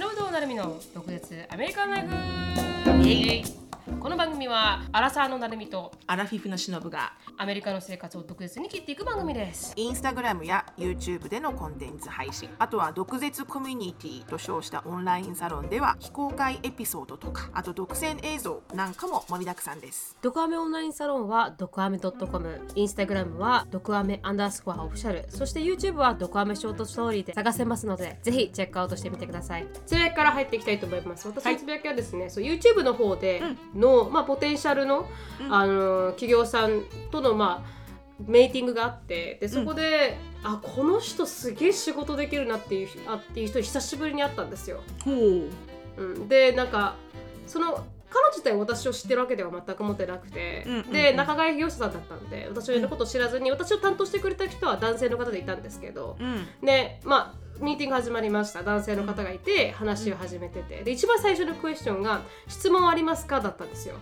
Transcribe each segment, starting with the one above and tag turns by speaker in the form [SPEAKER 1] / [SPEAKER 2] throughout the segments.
[SPEAKER 1] 忍となるみの独立アメリカンライフ
[SPEAKER 2] イエイ。
[SPEAKER 1] この番組はアラサーのなるみと
[SPEAKER 2] アラフィフのしのぶが
[SPEAKER 1] アメリカの生活を独舌に切っていく番組です。
[SPEAKER 2] インスタグラムや YouTube でのコンテンツ配信あとは毒舌コミュニティと称したオンラインサロンでは非公開エピソードとかあと独占映像なんかも盛りだくさんです。
[SPEAKER 1] ドクアメオンラインサロンはドクアメ .com インスタグラムはドクアメアンダースコアオフィシャル。そして YouTube はドクアメショートストーリーで探せますのでぜひチェックアウトしてみてください。つぶやきから入っていきたいと思います。私のつぶやきはですね、そう YouTube の方での、まあ、ポテンシャルの、あの企業さんとのまあメーティングがあってでそこで、あこの人すげえ仕事できるなっていうあっていう人久しぶりに会ったんですよ。
[SPEAKER 2] ほう。
[SPEAKER 1] うん、でなんかその彼女自体私を知ってるわけでは全く思ってなくて、
[SPEAKER 2] うんうんうん。
[SPEAKER 1] で仲買業者さんだったんで私のことを知らずに、私を担当してくれた人は男性の方でいたんですけど、
[SPEAKER 2] うん。
[SPEAKER 1] でまあミーティング始まりました。男性の方がいて話を始めてて。で一番最初のクエスチョンが「質問ありますか?」だったんですよ。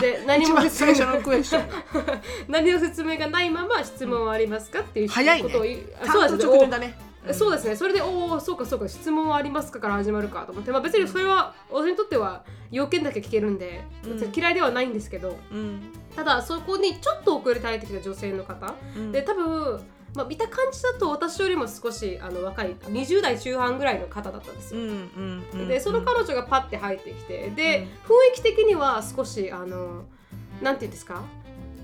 [SPEAKER 1] で何
[SPEAKER 2] 一
[SPEAKER 1] も
[SPEAKER 2] 番最初のクエスチョン。
[SPEAKER 1] 何の説明がないまま質問はありますかっていう
[SPEAKER 2] 早いね。
[SPEAKER 1] ことを言うあ
[SPEAKER 2] 担当
[SPEAKER 1] です
[SPEAKER 2] ね
[SPEAKER 1] そうですね。それでおおそうかそうか質問はありますかから始まるかと思って、まあ、別にそれは私にとっては要件だけ聞けるんで、
[SPEAKER 2] うん。
[SPEAKER 1] 嫌いではないんですけど。
[SPEAKER 2] うん。
[SPEAKER 1] ただそこにちょっと遅れて入ってきた女性の方、
[SPEAKER 2] うん。
[SPEAKER 1] で多分、まあ、見た感じだと私よりも少しあの若い20代中半ぐらいの方だったんですよ。でその彼女がパッて入ってきてで、雰囲気的には少しあのなんていうんですか？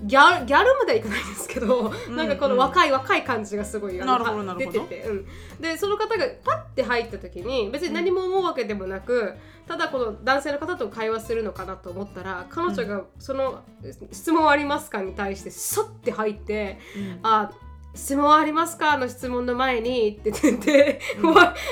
[SPEAKER 1] ギャルギャルまではいかないんですけど、
[SPEAKER 2] うん
[SPEAKER 1] なんかこの若い若い感じがすごい出てて、うん、でその方がパッて入った時に別に何も思うわけでもなく、ただこの男性の方と会話するのかなと思ったら彼女がその「質問ありますか?」に対してそって入って
[SPEAKER 2] うん「
[SPEAKER 1] あ質問ありますか?」の質問の前にって言って、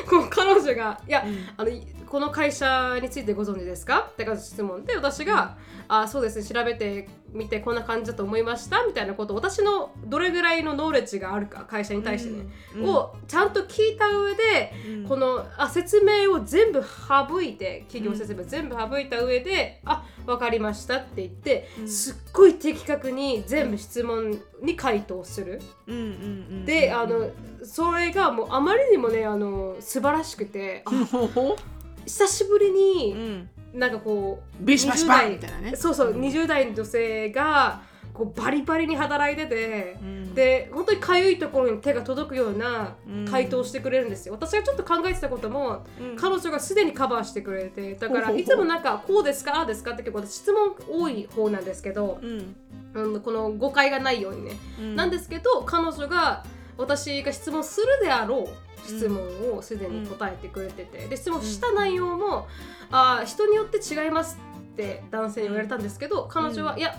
[SPEAKER 1] こう彼女が「いや、あのこの会社についてご存知ですか?」って質問で私が「あそうですね調べてみてこんな感じだと思いました」みたいなことを私のどれぐらいのノーレッジがあるか会社に対してね、
[SPEAKER 2] うん
[SPEAKER 1] をちゃんと聞いた上で、
[SPEAKER 2] うん。
[SPEAKER 1] このあ説明を全部省いて企業説明全部省いた上で「あ分かりました」って言って、
[SPEAKER 2] うん。
[SPEAKER 1] すっごい的確に全部質問に回答する。
[SPEAKER 2] うん。うん。うん。
[SPEAKER 1] であのそれがもうあまりにもねあの素晴らしくて 久しぶり
[SPEAKER 2] う
[SPEAKER 1] に
[SPEAKER 2] ん
[SPEAKER 1] なんかこう
[SPEAKER 2] ビシバシバ。ンみたいなね。
[SPEAKER 1] そうそう20代の女性がこうバリバリに働いてて、
[SPEAKER 2] うん。
[SPEAKER 1] で本当にかゆいところに手が届くような
[SPEAKER 2] うん。
[SPEAKER 1] 回答をしてくれるんですよ、私がちょっと考えてたことも、
[SPEAKER 2] うん。
[SPEAKER 1] 彼女がすでにカバーしてくれてだからいつもなんかこうですかああですかって結構私質問多い方なんですけど、
[SPEAKER 2] うん。
[SPEAKER 1] うん、この誤解がないようにね、
[SPEAKER 2] うん。
[SPEAKER 1] なんですけど彼女が私が質問するであろう質問をすでに答えてくれてて、で質問した内容も、あー人によって違いますって男性に言われたんですけど、彼女は、いや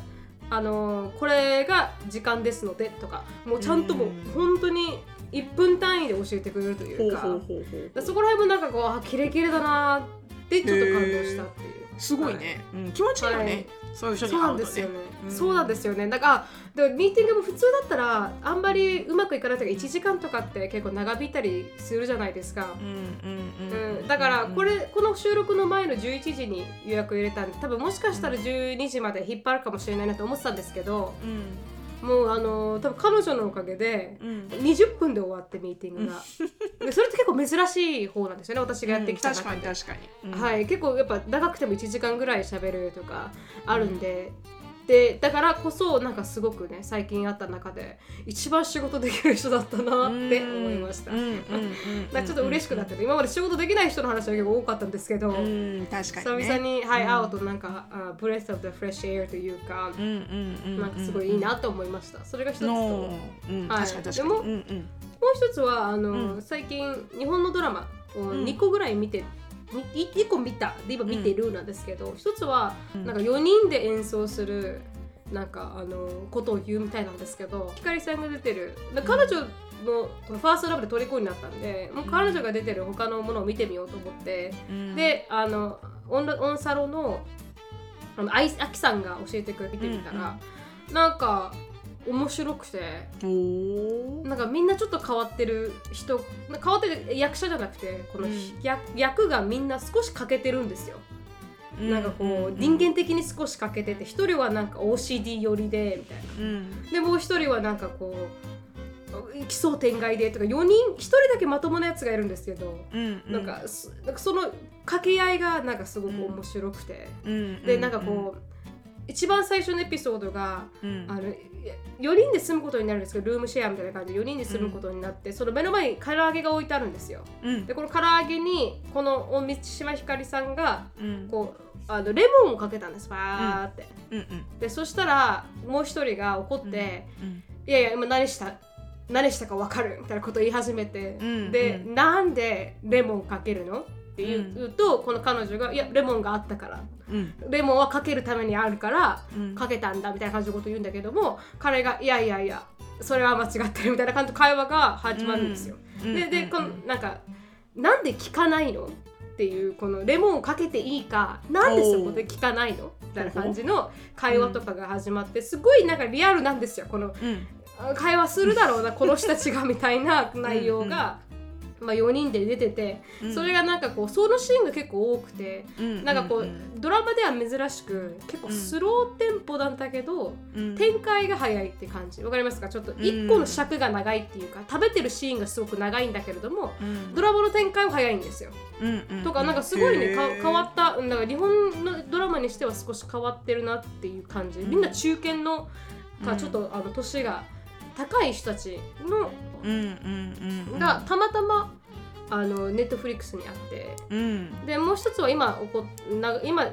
[SPEAKER 1] あのーこれが時間ですのでとかもうちゃんともう
[SPEAKER 2] うん。
[SPEAKER 1] 本当に1分単位で教えてくれるとい
[SPEAKER 2] ほう
[SPEAKER 1] うかそこら辺もなんかこうあキレキレだなってちょっと感動したっていう。
[SPEAKER 2] すごいね、うん、気持ちいいよね、
[SPEAKER 1] はい。
[SPEAKER 2] そういう人に
[SPEAKER 1] そうな
[SPEAKER 2] 会うとね。
[SPEAKER 1] んですよね、
[SPEAKER 2] うん。
[SPEAKER 1] そうなんですよね。だからでミーティングも普通だったらあんまりうまくいかないとか1時間とかって結構長引いたりするじゃないですか、
[SPEAKER 2] うんうんうん。
[SPEAKER 1] うん、だからこれこの収録の前の11時に予約入れたんで多分もしかしたら12時まで引っ張るかもしれないなと思ってたんですけど
[SPEAKER 2] うん
[SPEAKER 1] もうあの多分彼女のおかげで
[SPEAKER 2] うん。
[SPEAKER 1] 20分で終わってミーティングが、でそれって結構珍しい方なんですよね私がやってきた
[SPEAKER 2] 確
[SPEAKER 1] 中で。
[SPEAKER 2] かに確かに、うん。
[SPEAKER 1] はい、結構やっぱ長くても1時間ぐらい喋るとかあるんで、でだからこそなんかすごくね最近会った中で一番仕事できる人だったなって思いました。ちょっと嬉しくなってて今まで仕事できない人の話が結構多かったんですけど、
[SPEAKER 2] うん確かに、ね、
[SPEAKER 1] 久々に、はい
[SPEAKER 2] うん。
[SPEAKER 1] 会うとなんか、あブレス・オブ・ザ・フレッシュ・エアというか、
[SPEAKER 2] うんうんうん
[SPEAKER 1] なんかすごいいいなと思いました。それが一つと、
[SPEAKER 2] うん。
[SPEAKER 1] はい。でも
[SPEAKER 2] うんうん。
[SPEAKER 1] う一つはあの、
[SPEAKER 2] うん。
[SPEAKER 1] 最近日本のドラマを
[SPEAKER 2] ん。
[SPEAKER 1] 2個ぐらい見て、に1個見た。で今見てるなんですけど、一つは
[SPEAKER 2] うん。
[SPEAKER 1] なんか4人で演奏するなんかあのことを言うみたいなんですけど光さんが出てる。な彼女のファーストラブで虜になったんでもう彼女が出てる他のものを見てみようと思って、
[SPEAKER 2] うん。
[SPEAKER 1] であのオンラオンサロのあのあいあきさんが教えてくれてみたら、なんか面白くて。なんかみんなちょっと変わってる人変わってる役者じゃなくてこの、
[SPEAKER 2] うん。
[SPEAKER 1] 役役がみんな少し欠けてるんですよ。なんかこう、
[SPEAKER 2] うん。
[SPEAKER 1] 人間的に少し欠けてて一人はなんか OCD 寄りでみたいな。
[SPEAKER 2] うん。
[SPEAKER 1] でもう一人はなんかこう奇想天外でとか4人1人だけまともなやつがいるんですけど、
[SPEAKER 2] うん
[SPEAKER 1] なんなんかその掛け合いがなんかすごく面白くて、
[SPEAKER 2] うん。
[SPEAKER 1] でなんかこう、一番最初のエピソードが
[SPEAKER 2] うん。
[SPEAKER 1] あの4人で住むことになるんですけどルームシェアみたいな感じで4人で住むことになって、その目の前に唐揚げが置いてあるんですよ。
[SPEAKER 2] うん。
[SPEAKER 1] でこの唐揚げにこの大道島ひかりさんが
[SPEAKER 2] うん。
[SPEAKER 1] こうあのレモンをかけたんですバーって、
[SPEAKER 2] うん。うん
[SPEAKER 1] でそしたらもう一人が怒って、
[SPEAKER 2] うん。
[SPEAKER 1] いやいや今何した何したか分かるみたいなことを言い始めて、
[SPEAKER 2] うん。
[SPEAKER 1] で、
[SPEAKER 2] うん。
[SPEAKER 1] なんでレモンかけるの？って言う,、とこの彼女が「いやレモンがあったから。
[SPEAKER 2] うん。
[SPEAKER 1] レモンはかけるためにあるから
[SPEAKER 2] うん。
[SPEAKER 1] かけたんだ」みたいな感じのことを言うんだけども彼が「いやいやいやそれは間違ってる」みたいな感じの会話が始まるんですよ。
[SPEAKER 2] うん。
[SPEAKER 1] ででこのなんか「なんで聞かないの?」っていうこのレモンをかけていいかなんでそこで聞かないの？みたいな感じの会話とかが始まってすごいなんかリアルなんですよこの
[SPEAKER 2] うん。
[SPEAKER 1] 会話するだろうなこの人たちがみたいな内容が、まあ、4人で出てて、
[SPEAKER 2] うん。
[SPEAKER 1] それがなんかこうそのシーンが結構多くて、
[SPEAKER 2] うん。
[SPEAKER 1] なんかこう、
[SPEAKER 2] うん
[SPEAKER 1] ドラマでは珍しく結構スローテンポなんだけど、
[SPEAKER 2] うん。
[SPEAKER 1] 展開が早いって感じ。わかりますか？ちょっと1個の尺が長いっていうか、食べてるシーンがすごく長いんだけれども
[SPEAKER 2] うん。
[SPEAKER 1] ドラマの展開は早いんですよ。とかなんかすごいね変わったうんだから日本のドラマにしては少し変わってるなっていう感じ。みんな中堅のかちょっとあの年が高い人たちのがたまたまあのネットフリックスにあって。
[SPEAKER 2] うん。
[SPEAKER 1] でもう一つは今起こな今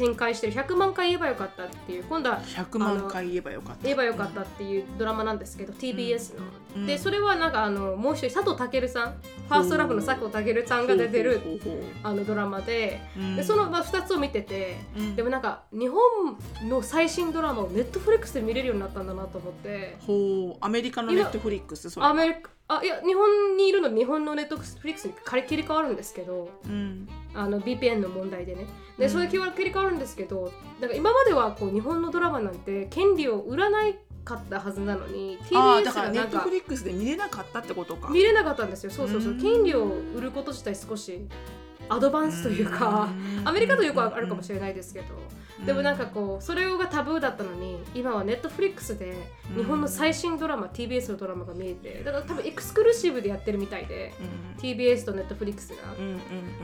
[SPEAKER 1] 展開してる。100万回言えばよかったっていう。今度は
[SPEAKER 2] 100万回言えばよかった。
[SPEAKER 1] 言えばよかったっていうドラマなんですけど TBS の、
[SPEAKER 2] うん。
[SPEAKER 1] でそれはなんかあのもう一人佐藤健さんファーストラブの佐藤健さんが出てるあのドラマで
[SPEAKER 2] うん。
[SPEAKER 1] でその、まあ、2つを見てて
[SPEAKER 2] うん。
[SPEAKER 1] でもなんか日本の最新ドラマをネットフリックスで見れるようになったんだなと思って。
[SPEAKER 2] ほう。アメリカのネットフリックスそれ。
[SPEAKER 1] アメリカあいや日本にいるの日本のネットフリックスに切り替わるんですけど
[SPEAKER 2] うん
[SPEAKER 1] あの VPN の問題でね。で、
[SPEAKER 2] うん。
[SPEAKER 1] それ切り替わるんですけどなんか今まではこう日本のドラマなんて権利を売らないかったはずなのに TBS がなんか
[SPEAKER 2] ネットフリックスで見れなかったってことか。
[SPEAKER 1] 見れなかったんですよ。そうそうそう。
[SPEAKER 2] うん。
[SPEAKER 1] 権利を売ること自体少しadvance というかアメリカとよくあるかもしれないですけどでもなんかこうそれがタブーだったのに今はネットフリックスで日本の最新ドラマ TBS のドラマが見えてだから多分 exclusive でやってるみたいで
[SPEAKER 2] うん。
[SPEAKER 1] TBS とネットフリックスが。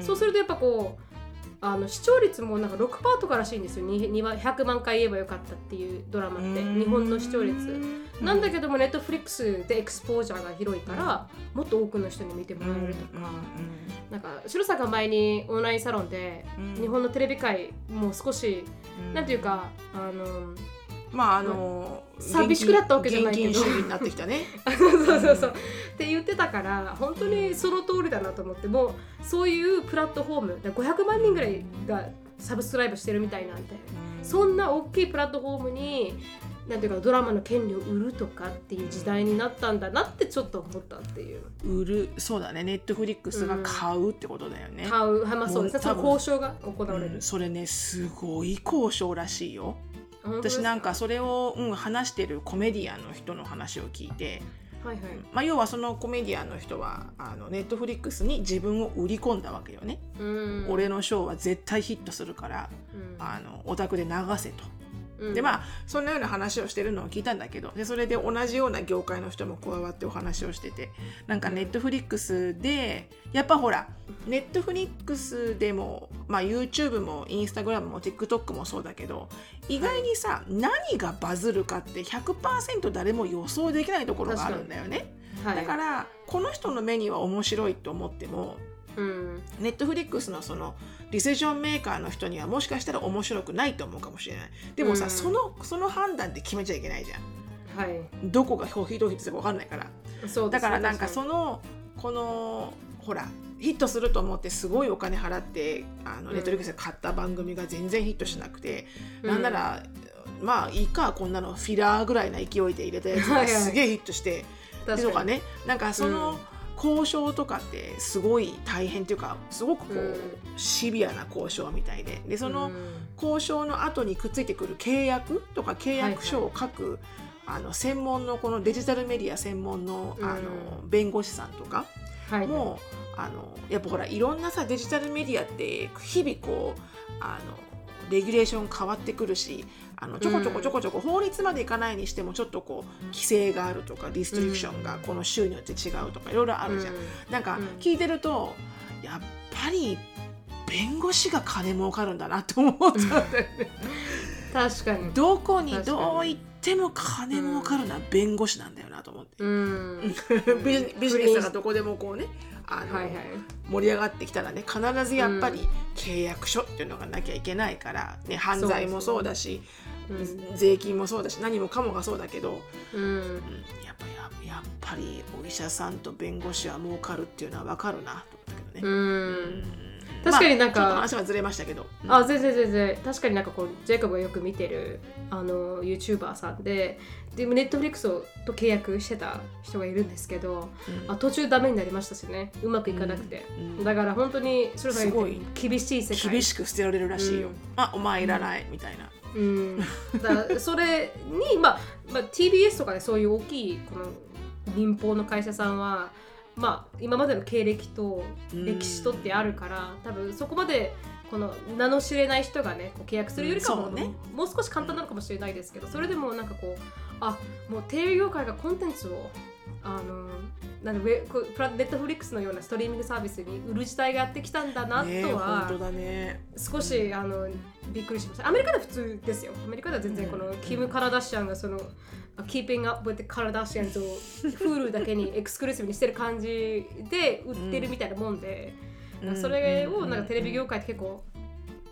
[SPEAKER 1] そうするとやっぱこうあの視聴率もなんか6%とからしいんですよ。にには100万回言えばよかったっていうドラマって。
[SPEAKER 2] うん。
[SPEAKER 1] 日本の視聴率。なんだ
[SPEAKER 2] け
[SPEAKER 1] けどもネットフリックスで exposure が広いからもっと多くの人に見てもらえるとか。なんか白坂が前にオンラインサロンで
[SPEAKER 2] うん。
[SPEAKER 1] 日本のテレビ界もう少しなんていうかあの
[SPEAKER 2] まああの
[SPEAKER 1] 寂しくなったわけじゃないけど
[SPEAKER 2] 主義になってきたね。
[SPEAKER 1] そうそうそうそう。って言ってたから本当にその通りだなと思ってもうそういうプラットフォームだから500万人ぐらいがサブスクライブしてるみたいなんでそんな大きいプラットフォームになんていうかドラマの権利を売るとかっていう時代になったんだなってちょっと思ったっていう。
[SPEAKER 2] 売るそうだね。ネットフリックスが買うってことだよね、
[SPEAKER 1] 買う。はいまあそうですね。交渉が行われる。
[SPEAKER 2] うん、それねすごい交渉らしいよ私なんかそれを、うん、話してるコメディアンの人の話を聞いて、
[SPEAKER 1] はいはい。
[SPEAKER 2] まあ、要はそのコメディアンの人はあのネットフリックスに自分を売り込んだわけよね、
[SPEAKER 1] うん。
[SPEAKER 2] 俺のショーは絶対ヒットするから
[SPEAKER 1] うん。
[SPEAKER 2] あのオタクで流せと。
[SPEAKER 1] うん。
[SPEAKER 2] でまあそんなような話をしてるのを聞いたんだけどでそれで同じような業界の人も加わってお話をしててなんかネットフリックスでやっぱほらネットフリックスでも、まあ、YouTube も Instagram も TikTok もそうだけど意外にさ何がバズるかって100%誰も予想できないところがあるんだよね。
[SPEAKER 1] はい。
[SPEAKER 2] だからこの人の目には面白いと思っても
[SPEAKER 1] うん。
[SPEAKER 2] ネットフリックスのそのリセジョンメーカーの人にはもしかしたら面白くないと思うかもしれない。でもさ、
[SPEAKER 1] うん。
[SPEAKER 2] そのその判断で決めちゃいけないじゃん。
[SPEAKER 1] はい。
[SPEAKER 2] どこがヒットするか分かんないから。
[SPEAKER 1] そう
[SPEAKER 2] だからなんか
[SPEAKER 1] 確
[SPEAKER 2] そのこのほらヒットすると思ってすごいお金払ってあの
[SPEAKER 1] うん。
[SPEAKER 2] ネットフリックスで買った番組が全然ヒットしなくて、
[SPEAKER 1] うん。
[SPEAKER 2] なんならまあいいかこんなのフィラーぐらいな勢いで入れたやつが
[SPEAKER 1] はいはい。
[SPEAKER 2] すげえヒットして
[SPEAKER 1] 確かに。
[SPEAKER 2] とかね。なんかその、
[SPEAKER 1] うん
[SPEAKER 2] 交渉とかってすごい大変っていうかすごくこう、
[SPEAKER 1] うん。
[SPEAKER 2] シビアな交渉みたいで。でその
[SPEAKER 1] うん。
[SPEAKER 2] 交渉の後にくっついてくる契約とか契約書を書く、あの専門のこのデジタルメディア専門のあの
[SPEAKER 1] うん
[SPEAKER 2] 弁護士さんとか
[SPEAKER 1] はい。
[SPEAKER 2] もあのやっぱほらいろんなさデジタルメディアって日々こうあのレギュレーション変わってくるしあのちょこちょこちょこちょこ法律までいかないにしてもちょっとこう規制があるとかディストリクションがこの州によって違うとかいろいろあるじゃん。なんか聞いてるとやっぱり弁護士が金儲かるんだなって思ったんだよね。
[SPEAKER 1] 確かに。
[SPEAKER 2] どこにどう行っても金儲かるのは弁護士なんだよなと思って。
[SPEAKER 1] うん。
[SPEAKER 2] ビジネスがどこでもこうねあの、
[SPEAKER 1] はいはい。
[SPEAKER 2] 盛り上がってきたらね必ずやっぱり契約書っていうのがなきゃいけないから、ね、犯罪もそうだし
[SPEAKER 1] うん。
[SPEAKER 2] 税金もそうだし何もかもがそうだけど、
[SPEAKER 1] うん。
[SPEAKER 2] うん、やっぱややっぱりお医者さんと弁護士は儲かるっていうのは分かるなと思ったけどね。
[SPEAKER 1] うん確かになんか
[SPEAKER 2] まあ話はずれましたけど。うん
[SPEAKER 1] あ全然全然。確かになんかこうジェイコブがよく見てるあの YouTuber さんででネットフリックスと契約してた人がいるんですけど、
[SPEAKER 2] うん。
[SPEAKER 1] あ途中ダメになりましたしね。うまくいかなくて、
[SPEAKER 2] うん。
[SPEAKER 1] だから本当にそれが
[SPEAKER 2] すごい。
[SPEAKER 1] 厳しい世界。
[SPEAKER 2] 厳しく捨てられるらしいよ。
[SPEAKER 1] うん。
[SPEAKER 2] あお前いらないみたいな。
[SPEAKER 1] うん、だそれに、まあまあ、TBS とかでそういう大きいこの民放の会社さんは、まあ、今までの経歴と歴史とってあるから、多分そこまでこの名の知れない人がねこう契約するよりかも、
[SPEAKER 2] ね
[SPEAKER 1] もう少し簡単なのかもしれないですけどそれでもなんかこうあもうテレビ業界がコンテンツをあのなんでウェネットフリックスのようなストリーミングサービスに売る時代がやってきたんだな
[SPEAKER 2] ね
[SPEAKER 1] とは、
[SPEAKER 2] 本当だね。
[SPEAKER 1] 少しあのびっくりしました。アメリカでは普通ですよ。アメリカでは全然この、
[SPEAKER 2] うん
[SPEAKER 1] キム・カラダシアンがその Keeping Up with the Kardashians を Hulu だけにエクスクルーシブにしてる感じで売ってるみたいなもんで、
[SPEAKER 2] うん。
[SPEAKER 1] それをなんかテレビ業界って結構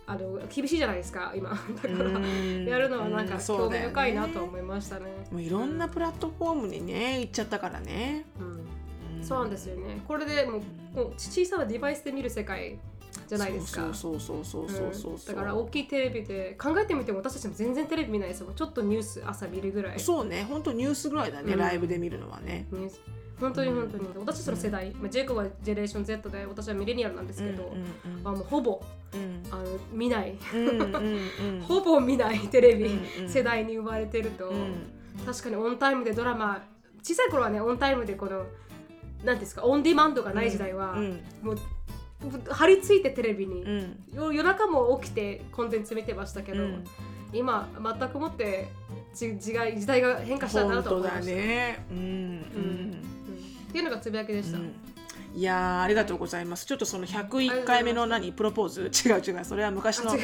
[SPEAKER 1] あの厳しいじゃないですか今。だから、
[SPEAKER 2] うん
[SPEAKER 1] やるのはなんか興味深いなと思いましたね。
[SPEAKER 2] もういろんなプラットフォームにね行っちゃったからね。
[SPEAKER 1] うん。そうなんですよね。これでもうもう小さなデバイスで見る世界じゃないですか。
[SPEAKER 2] そうそうそうそうそうそうそう。
[SPEAKER 1] だから大きいテレビで考えてみても私たちも全然テレビ見ないですよちょっとニュース朝見るぐらい。
[SPEAKER 2] そうね。本当ニュースぐらいだね、
[SPEAKER 1] うん。
[SPEAKER 2] ライブで見るのはね。
[SPEAKER 1] ニュース。本当に本当に。私たちの世代、まあ、ジェイコブはジェネレーション Z で私はミレニアルなんですけど、
[SPEAKER 2] うん
[SPEAKER 1] まあ、もうほぼ
[SPEAKER 2] うん。
[SPEAKER 1] あの見ない、
[SPEAKER 2] うんうんうんうん。
[SPEAKER 1] ほぼ見ないテレビ、
[SPEAKER 2] うんうん
[SPEAKER 1] 世代に生まれてると、
[SPEAKER 2] うん。
[SPEAKER 1] 確かにオンタイムでドラマ小さい頃はねオンタイムでこの何ですかオンディマンドがない時代は、
[SPEAKER 2] うん。
[SPEAKER 1] もう張り付いてテレビに、
[SPEAKER 2] うん
[SPEAKER 1] 夜夜中も起きてコンテンツ見てましたけど、
[SPEAKER 2] うん
[SPEAKER 1] 今全くもってじ時代時代が変化したなと思いました。
[SPEAKER 2] ね。うんう
[SPEAKER 1] うんんっていうのがつぶやきでした。
[SPEAKER 2] うんいやーありがとうございます。ちょっとその101回目の何プロポーズ？違う違うそれは昔の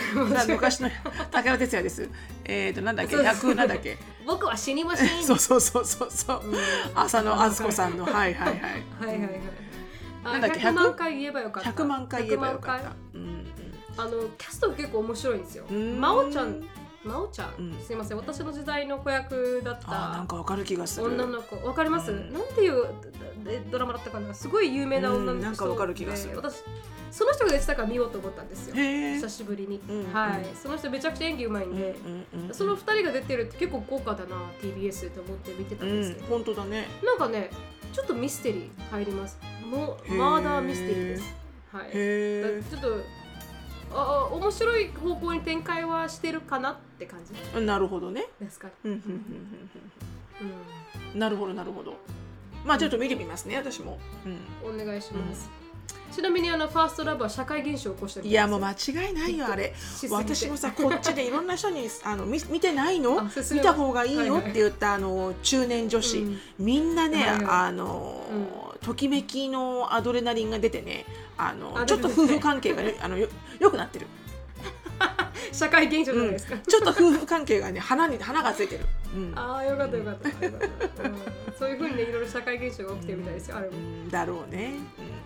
[SPEAKER 2] 昔の武田鉄矢です。えっ、ー、となんだっけ？
[SPEAKER 1] そうです
[SPEAKER 2] 100なんだっけ？
[SPEAKER 1] 僕は死にません。
[SPEAKER 2] そうそうそうそうそう。
[SPEAKER 1] うん
[SPEAKER 2] 浅野敦子さんのはいはいはい。
[SPEAKER 1] はいはいはい。あ
[SPEAKER 2] なんだっけ
[SPEAKER 1] 100万回言えばよかった。
[SPEAKER 2] 100万回言えばよかっ
[SPEAKER 1] 100
[SPEAKER 2] た
[SPEAKER 1] 万。
[SPEAKER 2] うん
[SPEAKER 1] 回あのキャストが結構面白いんですよ。
[SPEAKER 2] うん。
[SPEAKER 1] 真央ちゃん、真央ちゃん、
[SPEAKER 2] うん。
[SPEAKER 1] すいません私の時代の子役だっ
[SPEAKER 2] あーなん
[SPEAKER 1] た
[SPEAKER 2] かわかる気がする。
[SPEAKER 1] 女の子。わかります？
[SPEAKER 2] うん。
[SPEAKER 1] なんていうドドラマだったかな？すごい有名な女の人
[SPEAKER 2] うんなんかわかる気がする。
[SPEAKER 1] で私その人が出てたから見ようと思ったんですよ。久しぶりに、
[SPEAKER 2] うん
[SPEAKER 1] はい、その人めちゃくちゃ演技うまいんで、
[SPEAKER 2] うんうん
[SPEAKER 1] その2人が出てるって結構豪華だな TBS と思って見てた
[SPEAKER 2] うんん
[SPEAKER 1] ですけど、
[SPEAKER 2] 本当だね。
[SPEAKER 1] なんかねちょっとミステリー入りますもう
[SPEAKER 2] へー。
[SPEAKER 1] マーダーミステリーです。はい。ちょっとああ面白い方向に展開はしてるかなって感じ。
[SPEAKER 2] え。なるほどね。
[SPEAKER 1] ですか？ね、
[SPEAKER 2] うんうんうん
[SPEAKER 1] うん
[SPEAKER 2] うん。なるほどなるほど。まあちょっと見てみますね私も。うん。
[SPEAKER 1] お願いします、ちなみにあのファーストラブは社会現象を起こしてるんです
[SPEAKER 2] いやもう間違いないよあれ。私もさこっちでいろんな人にあの見見てないの？見た方がいいよって言ったあの中年女子、
[SPEAKER 1] うん。
[SPEAKER 2] みんなね、
[SPEAKER 1] はいはい。
[SPEAKER 2] あの、ときめきのアドレナリンが出てねあの
[SPEAKER 1] あ
[SPEAKER 2] ちょっと夫婦関係がねあのよよくなってる、
[SPEAKER 1] 社会現象じゃないですか、
[SPEAKER 2] ちょっと夫婦関係がね花に花がついてる、うん。
[SPEAKER 1] ああよかったよかった。うん、そういうふうにねいろいろ社会現象が起きてるみたいですよあれも。
[SPEAKER 2] うん。だろうね、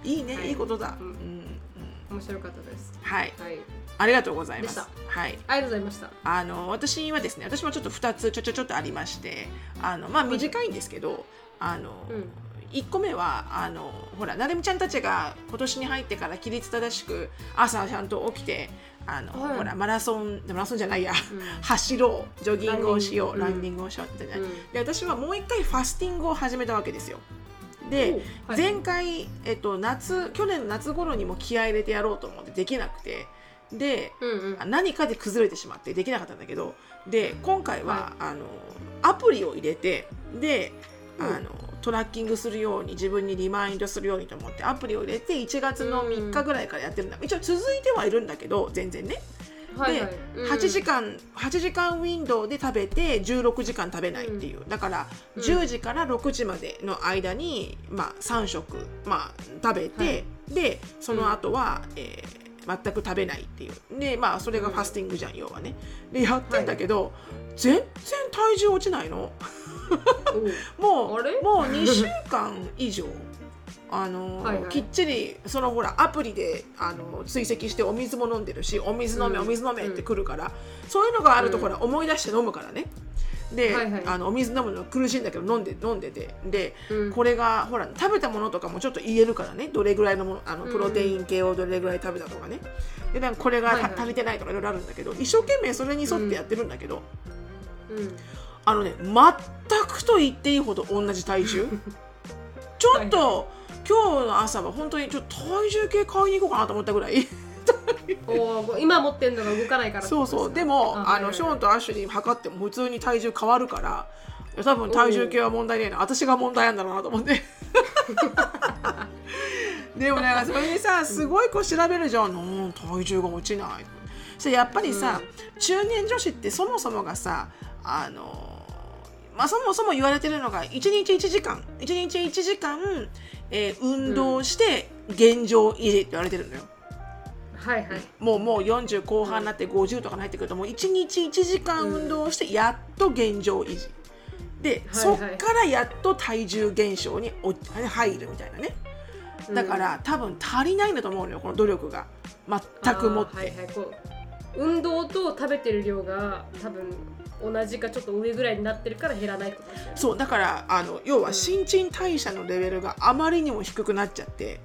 [SPEAKER 2] うん。いいね、
[SPEAKER 1] はい。
[SPEAKER 2] い、いことだ、
[SPEAKER 1] う
[SPEAKER 2] うん。んうん。
[SPEAKER 1] 面白かったです。
[SPEAKER 2] はい。
[SPEAKER 1] はい。
[SPEAKER 2] ありがとうございます。はい。
[SPEAKER 1] ありがとうございました。
[SPEAKER 2] あの私はですね私もちょっと2つちょちょちょっとありましてあのまあ短いんですけどあの、
[SPEAKER 1] うん
[SPEAKER 2] 1個目はあのほらなるみちゃんたちが今年に入ってから規律正しく朝ちゃんと起きてあの、
[SPEAKER 1] はい。
[SPEAKER 2] ほらマラソンマラソンじゃないや、
[SPEAKER 1] うん。
[SPEAKER 2] 走ろうジョギングをしようラ
[SPEAKER 1] ラ
[SPEAKER 2] ンニングをしようってね、
[SPEAKER 1] うん。
[SPEAKER 2] で私はもう一回ファスティングを始めたわけですよ。で、
[SPEAKER 1] おはい。
[SPEAKER 2] 前回、えっと、夏去年の夏頃にも気合い入れてやろうと思ってできなくてで
[SPEAKER 1] うんうん。
[SPEAKER 2] 何かで崩れてしまってできなかったんだけどで今回は、あのアプリを入れてで
[SPEAKER 1] う。ん
[SPEAKER 2] あのトラッキングするように自分にリマインドするようにと思ってアプリを入れて1月の3日ぐらいからやってるんだ、一応続いてはいるんだけど全然ね。
[SPEAKER 1] はいはい。うん。
[SPEAKER 2] 8時間8時間ウィンドウで食べて16時間食べないっていう、だから
[SPEAKER 1] うん。
[SPEAKER 2] 10時から6時までの間に、まあ、3食、まあ、食べて、
[SPEAKER 1] はい。
[SPEAKER 2] でその後は、えー全く食べないっていう。でまあそれが
[SPEAKER 1] うん。
[SPEAKER 2] ファスティングじゃん、要はね。でやってんだけど、全然体重落ちないのもうもう2週間以上あの
[SPEAKER 1] はいはい。
[SPEAKER 2] きっちりそのほらアプリであの追跡してお水も飲んでるしお水飲め、
[SPEAKER 1] うん。
[SPEAKER 2] お水飲めってくるから、そういうのがあると
[SPEAKER 1] うん。
[SPEAKER 2] ほら思い出して飲むからね。で、
[SPEAKER 1] はいはい。
[SPEAKER 2] あのお水飲むの苦しいんだけど飲んで飲んでて。で
[SPEAKER 1] うん。
[SPEAKER 2] これがほら食べたものとかもちょっと言えるからね。どれぐらいのものあの
[SPEAKER 1] うん。
[SPEAKER 2] プロテイン系をどれぐらい食べたとかね。でなんかこれがた、
[SPEAKER 1] はいはい。
[SPEAKER 2] 足りてないとかいろいろあるんだけど一生懸命それに沿ってやってるんだけど、
[SPEAKER 1] うん
[SPEAKER 2] あのね全くと言っていいほど同じ体重？ちょっと、今日の朝は本当にちょっと体重計買いに行こうかなと思ったぐらい。
[SPEAKER 1] おー今持ってるのが動かないから
[SPEAKER 2] そうそう。でもあのショーンとアッシュリー測っても普通に体重変わるから多分体重計は問題ねえな。私が問題なんだろうなと思って。でもなんかそれにさすごいこう調べるじゃん。うん体重が落ちない。そやっぱりさ、中年女子ってそもそもがさあのまあ、そもそも言われてるのが1日1時間1日1時間、えー運動して現状維持って言われてるのよ。
[SPEAKER 1] はいはい。
[SPEAKER 2] もうもう40後半になって50とかになってくるともう1日1時間運動してやっと現状維持。で、
[SPEAKER 1] はいはい。
[SPEAKER 2] そっからやっと体重減少にお入るみたいなね。だから、多分足りないんだと思うのよこの努力が。全くもって、
[SPEAKER 1] はいはい。こう運動と食べてる量が多分同じかちょっと上ぐらいになってるから減らないってことですよね
[SPEAKER 2] そうだからあの要は新陳代謝のレベルがあまりにも低くなっちゃって、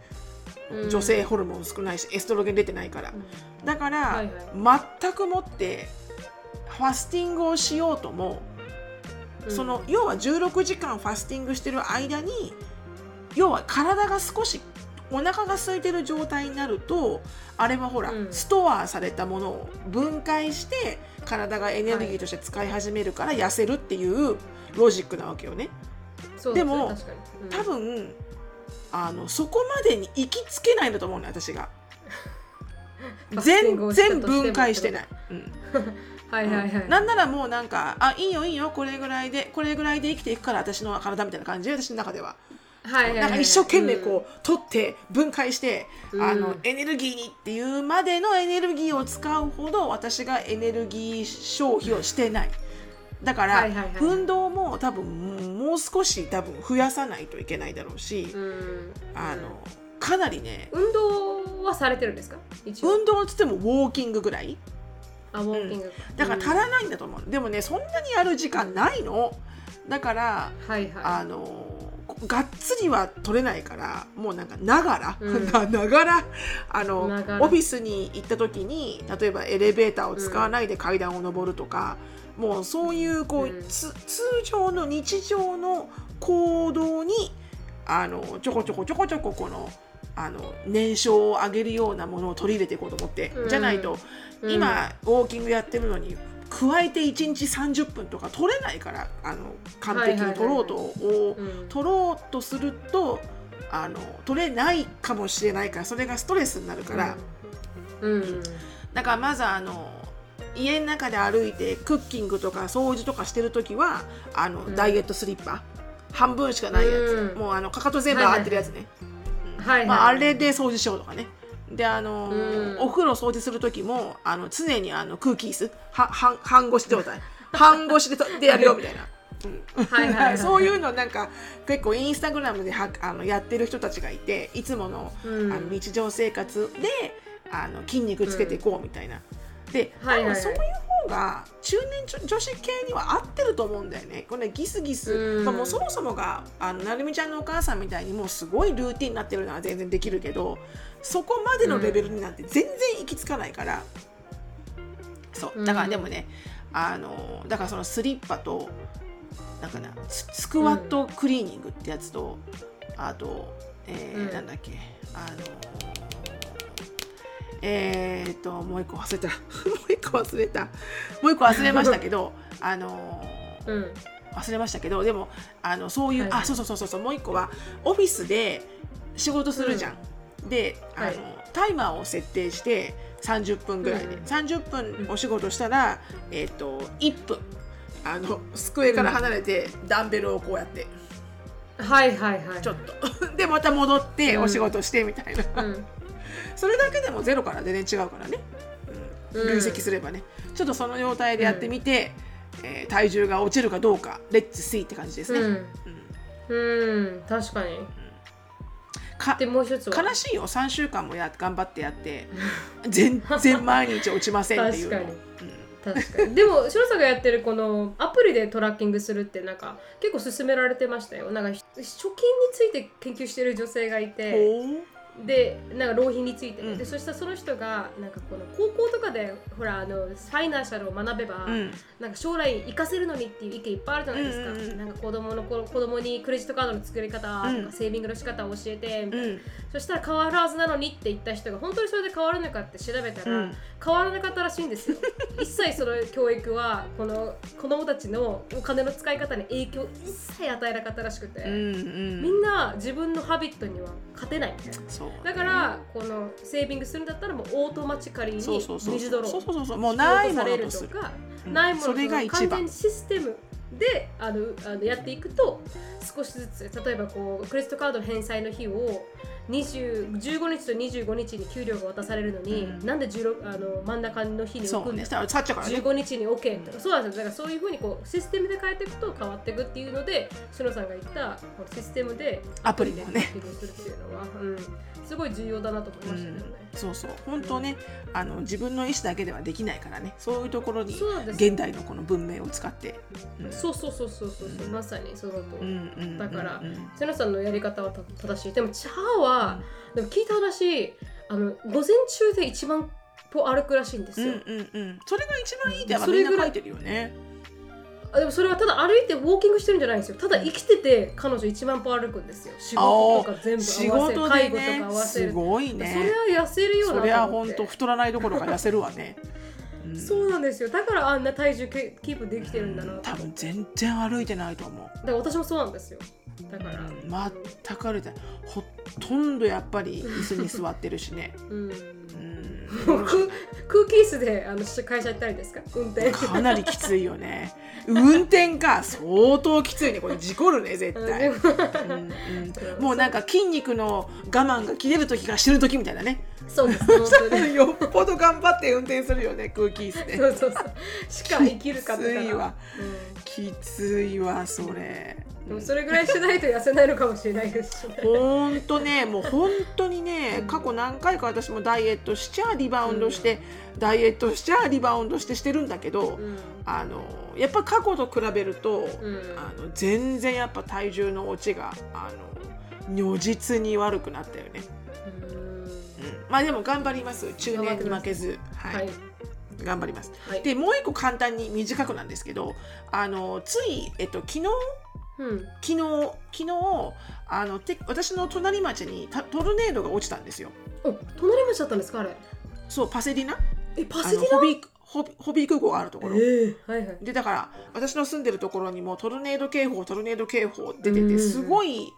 [SPEAKER 1] うん。
[SPEAKER 2] 女性ホルモン少ないしエストロゲン出てないから、だから、
[SPEAKER 1] はいは
[SPEAKER 2] 全くもってファスティングをしようとも、
[SPEAKER 1] うん。
[SPEAKER 2] その要は16時間ファスティングしてる間に要は体が少しお腹が空いてる状態になるとあれはほら、
[SPEAKER 1] うん。
[SPEAKER 2] ストアされたものを分解して体がエネルギーとして使い始めるから痩せるっていうロジックなわけよね。で
[SPEAKER 1] ね確かに。うん。
[SPEAKER 2] 多分あのそこまでに行きつけないんだと思うね私が。全
[SPEAKER 1] をしたとしても。
[SPEAKER 2] 全分解してない。うん。
[SPEAKER 1] はいはいはい、
[SPEAKER 2] なんならもうなんかあいいよいいよこれぐらいでこれぐらいで生きていくから私の体みたいな感じで私の中では、
[SPEAKER 1] はいはいはい
[SPEAKER 2] なんか一生懸命こう、取って分解して、
[SPEAKER 1] うん。
[SPEAKER 2] あのエネルギーにっていうまでのエネルギーを使うほど私がエネルギー消費をしてない。だから、
[SPEAKER 1] はいはいはい
[SPEAKER 2] 運動も多分もう少し多分増やさないといけないだろうし、
[SPEAKER 1] うん、うん
[SPEAKER 2] あのかなりね
[SPEAKER 1] 運動はされてるんですか？
[SPEAKER 2] 運動っつってもウォーキングぐらい？
[SPEAKER 1] あウォーキング、
[SPEAKER 2] だから足らないんだと思う、でもねそんなにやる時間ないの。だから
[SPEAKER 1] うんはい。
[SPEAKER 2] あ
[SPEAKER 1] は
[SPEAKER 2] のがっつりは取れないからもうなんかながら、
[SPEAKER 1] うん。
[SPEAKER 2] な ながらあのオフィスに行った時に例えばエレベーターを使わないで階段を上るとか、もうそういうこう、
[SPEAKER 1] うん。
[SPEAKER 2] つ通常の日常の行動にあのちょこちょこちょこちょここのあの燃焼を上げるようなものを取り入れていこうと思って、
[SPEAKER 1] うん。
[SPEAKER 2] じゃないと、
[SPEAKER 1] うん。
[SPEAKER 2] 今ウォーキングやってるのに加えて1日30分とか取れないからあの完璧に取ろうと、を取ろうとするとあの取れないかもしれないからそれがストレスになるから、
[SPEAKER 1] うん、うん。
[SPEAKER 2] だからまずあの家の中で歩いてクッキングとか掃除とかしてる時はあの、
[SPEAKER 1] うん。
[SPEAKER 2] ダイエットスリッパ。半分しかないやつ、
[SPEAKER 1] うん。
[SPEAKER 2] もうあのかかと全部上がってるやつね、
[SPEAKER 1] はいはい。
[SPEAKER 2] まあ、あれで掃除しようとかねであの、
[SPEAKER 1] うん
[SPEAKER 2] お風呂掃除する時もあの常にあの空気椅子は半半腰状態 半腰でとでやるよみたいな。そういうのなんか結構インスタグラムではあのやってる人たちがいていつもの,、
[SPEAKER 1] うん
[SPEAKER 2] あの日常生活であの筋肉つけていこうみたいな。で、
[SPEAKER 1] はいはい
[SPEAKER 2] そういう方が中年女女子系には合ってると思うんだよね。これねギスギス、
[SPEAKER 1] うん。
[SPEAKER 2] まあ、もうそもそもがあのなるみちゃんのお母さんみたいにもうすごいルーティンになってるのは全然できるけどそこまでのレベルになって全然行き着かないから、そう。だからでもね、あのだからそのスリッパとなんかなススクワットクリーニングってやつと、あと、えー
[SPEAKER 1] うん。
[SPEAKER 2] なんだっけあのえー、っともう一個忘れた。もう一個忘れた。もう一個忘れましたけど あの
[SPEAKER 1] うん。
[SPEAKER 2] 忘れましたけどでもあのそういう、
[SPEAKER 1] はい
[SPEAKER 2] あそうそうそうそうそうもう一個はオフィスで仕事するじゃん、であの、
[SPEAKER 1] はい。
[SPEAKER 2] タイマーを設定して30分ぐらいで、
[SPEAKER 1] うん。
[SPEAKER 2] 30分お仕事したら、えっと1分。あの机から離れて、ダンベルをこうやって。
[SPEAKER 1] はいはいはい。
[SPEAKER 2] ちょっと。でまた戻って
[SPEAKER 1] うん。
[SPEAKER 2] お仕事してみたいな、
[SPEAKER 1] うん
[SPEAKER 2] それだけでもゼロから全然違うからね、うん。
[SPEAKER 1] うん
[SPEAKER 2] 累積すればね。ちょっとその状態でやってみて、えー体重が落ちるかどうかレッツ see って感じですね、
[SPEAKER 1] うん。うん。確かに。
[SPEAKER 2] か
[SPEAKER 1] でもう一つは？
[SPEAKER 2] 悲しいよ。3週間もや頑張ってやって。全然毎日落ちませんっていうの。
[SPEAKER 1] 確か確かに。でも白さんがやってるこのアプリでトラッキングするってなんか結構勧められてましたよ。なんかひ貯金について研究してる女性がい
[SPEAKER 2] うん
[SPEAKER 1] て。
[SPEAKER 2] ほ
[SPEAKER 1] でなんか浪費について。ね、
[SPEAKER 2] うん。
[SPEAKER 1] でそしたらその人がなんかこの高校とかでほらあのファイナンシャルを学べば、
[SPEAKER 2] ううん。
[SPEAKER 1] なんか将来活かせるのにっていう意見いっぱいあるじゃないですか、
[SPEAKER 2] うんうんうん。
[SPEAKER 1] なんか子供の頃子供にクレジットカードの作り方とか、
[SPEAKER 2] うん。
[SPEAKER 1] セービングの仕方を教えてみたいな、
[SPEAKER 2] うん
[SPEAKER 1] そしたら変わらずなのにって言った人が本当にそれで変わるのかって調べたら、
[SPEAKER 2] うん。
[SPEAKER 1] 変わらなかったらしいんですよ。一切その教育はこの子供たちのお金の使い方に影響一切与えなかったらしくて、
[SPEAKER 2] うんうん。
[SPEAKER 1] みんな自分のハビットには勝てないみたいな。
[SPEAKER 2] そう
[SPEAKER 1] だからこのセービングするんだったらもうオートマチカリーに水泥
[SPEAKER 2] そうそうそうそう。もうないもの
[SPEAKER 1] される。
[SPEAKER 2] とする
[SPEAKER 1] とか、
[SPEAKER 2] うん。
[SPEAKER 1] ないものと完全にシステムであのあのやっていくと少しずつ例えばこうクレジットカードの返済の日を20 15日と25日に給料が渡されるのに、
[SPEAKER 2] うん。
[SPEAKER 1] なんで16あの真ん中の日に置
[SPEAKER 2] そうね。
[SPEAKER 1] くんだ
[SPEAKER 2] さっちゃうからね。
[SPEAKER 1] 15日に OK とか、そうなんですよ。だからそういうふうにこうシステムで変えていくと変わっていくっていうのでしのさんが言ったこのシステムで
[SPEAKER 2] アプリでね
[SPEAKER 1] アプリでするっていうのは、うん、すごい重要だなと思いましたけどね、
[SPEAKER 2] そうそう。本当ねあの自分の意思だけではできないからね。そういうところに現代のこの文明を使って、うん。
[SPEAKER 1] そうそうそうそうそうまさにそのと、
[SPEAKER 2] うんうんうん
[SPEAKER 1] だから
[SPEAKER 2] うん
[SPEAKER 1] 瀬野さんのやり方はた正しい。でもチャーは、でも聞いた話あの午前中で一番歩歩くらしいんですよ、
[SPEAKER 2] うんうんうん。それが一番いいってやっぱ
[SPEAKER 1] それぐらい
[SPEAKER 2] みんな書いてるよね
[SPEAKER 1] あでもそれはただ歩いてウォーキングしてるんじゃないんですよ。ただ生きてて彼女1万歩歩くんですよ。仕事とか全部
[SPEAKER 2] 仕
[SPEAKER 1] 合わせる
[SPEAKER 2] 事で
[SPEAKER 1] 介護とか
[SPEAKER 2] ね
[SPEAKER 1] 合わせる。
[SPEAKER 2] すごい
[SPEAKER 1] それ
[SPEAKER 2] ね
[SPEAKER 1] は痩せるよな
[SPEAKER 2] それは本当太らないどころか痩せるわね、うん。
[SPEAKER 1] そうなんですよ。だからあんな体重けキープできてるんだなと
[SPEAKER 2] 多分全然歩いてないと思う。
[SPEAKER 1] だから私もそうなんですよ。だから。
[SPEAKER 2] うん全く歩いてない。ほとんどやっぱり椅子に座ってるしね、
[SPEAKER 1] う ん
[SPEAKER 2] うん、
[SPEAKER 1] 空空気椅子であの会社行ったりですか運転
[SPEAKER 2] かなりきついよね運転か相当きついねこれ事故るね絶対、うん。うん、もうなん。か筋肉の我慢が切れる時から死ぬ時みたいなね
[SPEAKER 1] そうです
[SPEAKER 2] よっぽど頑張って運転するよね空気椅子で
[SPEAKER 1] そうそうそうしか生きるか
[SPEAKER 2] き
[SPEAKER 1] って
[SPEAKER 2] ついわ
[SPEAKER 1] う
[SPEAKER 2] きついわそれ、
[SPEAKER 1] でもそれぐらいしないと痩せないのかもしれないですしね。
[SPEAKER 2] ほんとねもう本当にね過去何回か私もダイエットしちゃリバウンドして、ダイエットしちゃリバウンドしてしてるんだけど、
[SPEAKER 1] うん。
[SPEAKER 2] あのやっぱ過去と比べると、
[SPEAKER 1] うん。
[SPEAKER 2] あの全然やっぱ体重の落ちがあの如実に悪くなったよね、
[SPEAKER 1] うん。
[SPEAKER 2] うん、まあでも頑張ります。中年に負けず。はい、
[SPEAKER 1] はい。
[SPEAKER 2] 頑張ります。
[SPEAKER 1] はい。
[SPEAKER 2] でもう一個簡単に短くなんですけどあのつい、えっと、昨日
[SPEAKER 1] うん。
[SPEAKER 2] 昨日昨日あのて私の隣町にたトルネードが落ちたんですよ。
[SPEAKER 1] お隣町だったんですかあれ？
[SPEAKER 2] そうパセディナ？
[SPEAKER 1] えパ
[SPEAKER 2] あ
[SPEAKER 1] セディナ？
[SPEAKER 2] のホビーホビホビー空港があるところ、
[SPEAKER 1] ええはいはい。
[SPEAKER 2] でだから私の住んでるところにもトルネード警報トルネード警報出て
[SPEAKER 1] うん
[SPEAKER 2] てすごい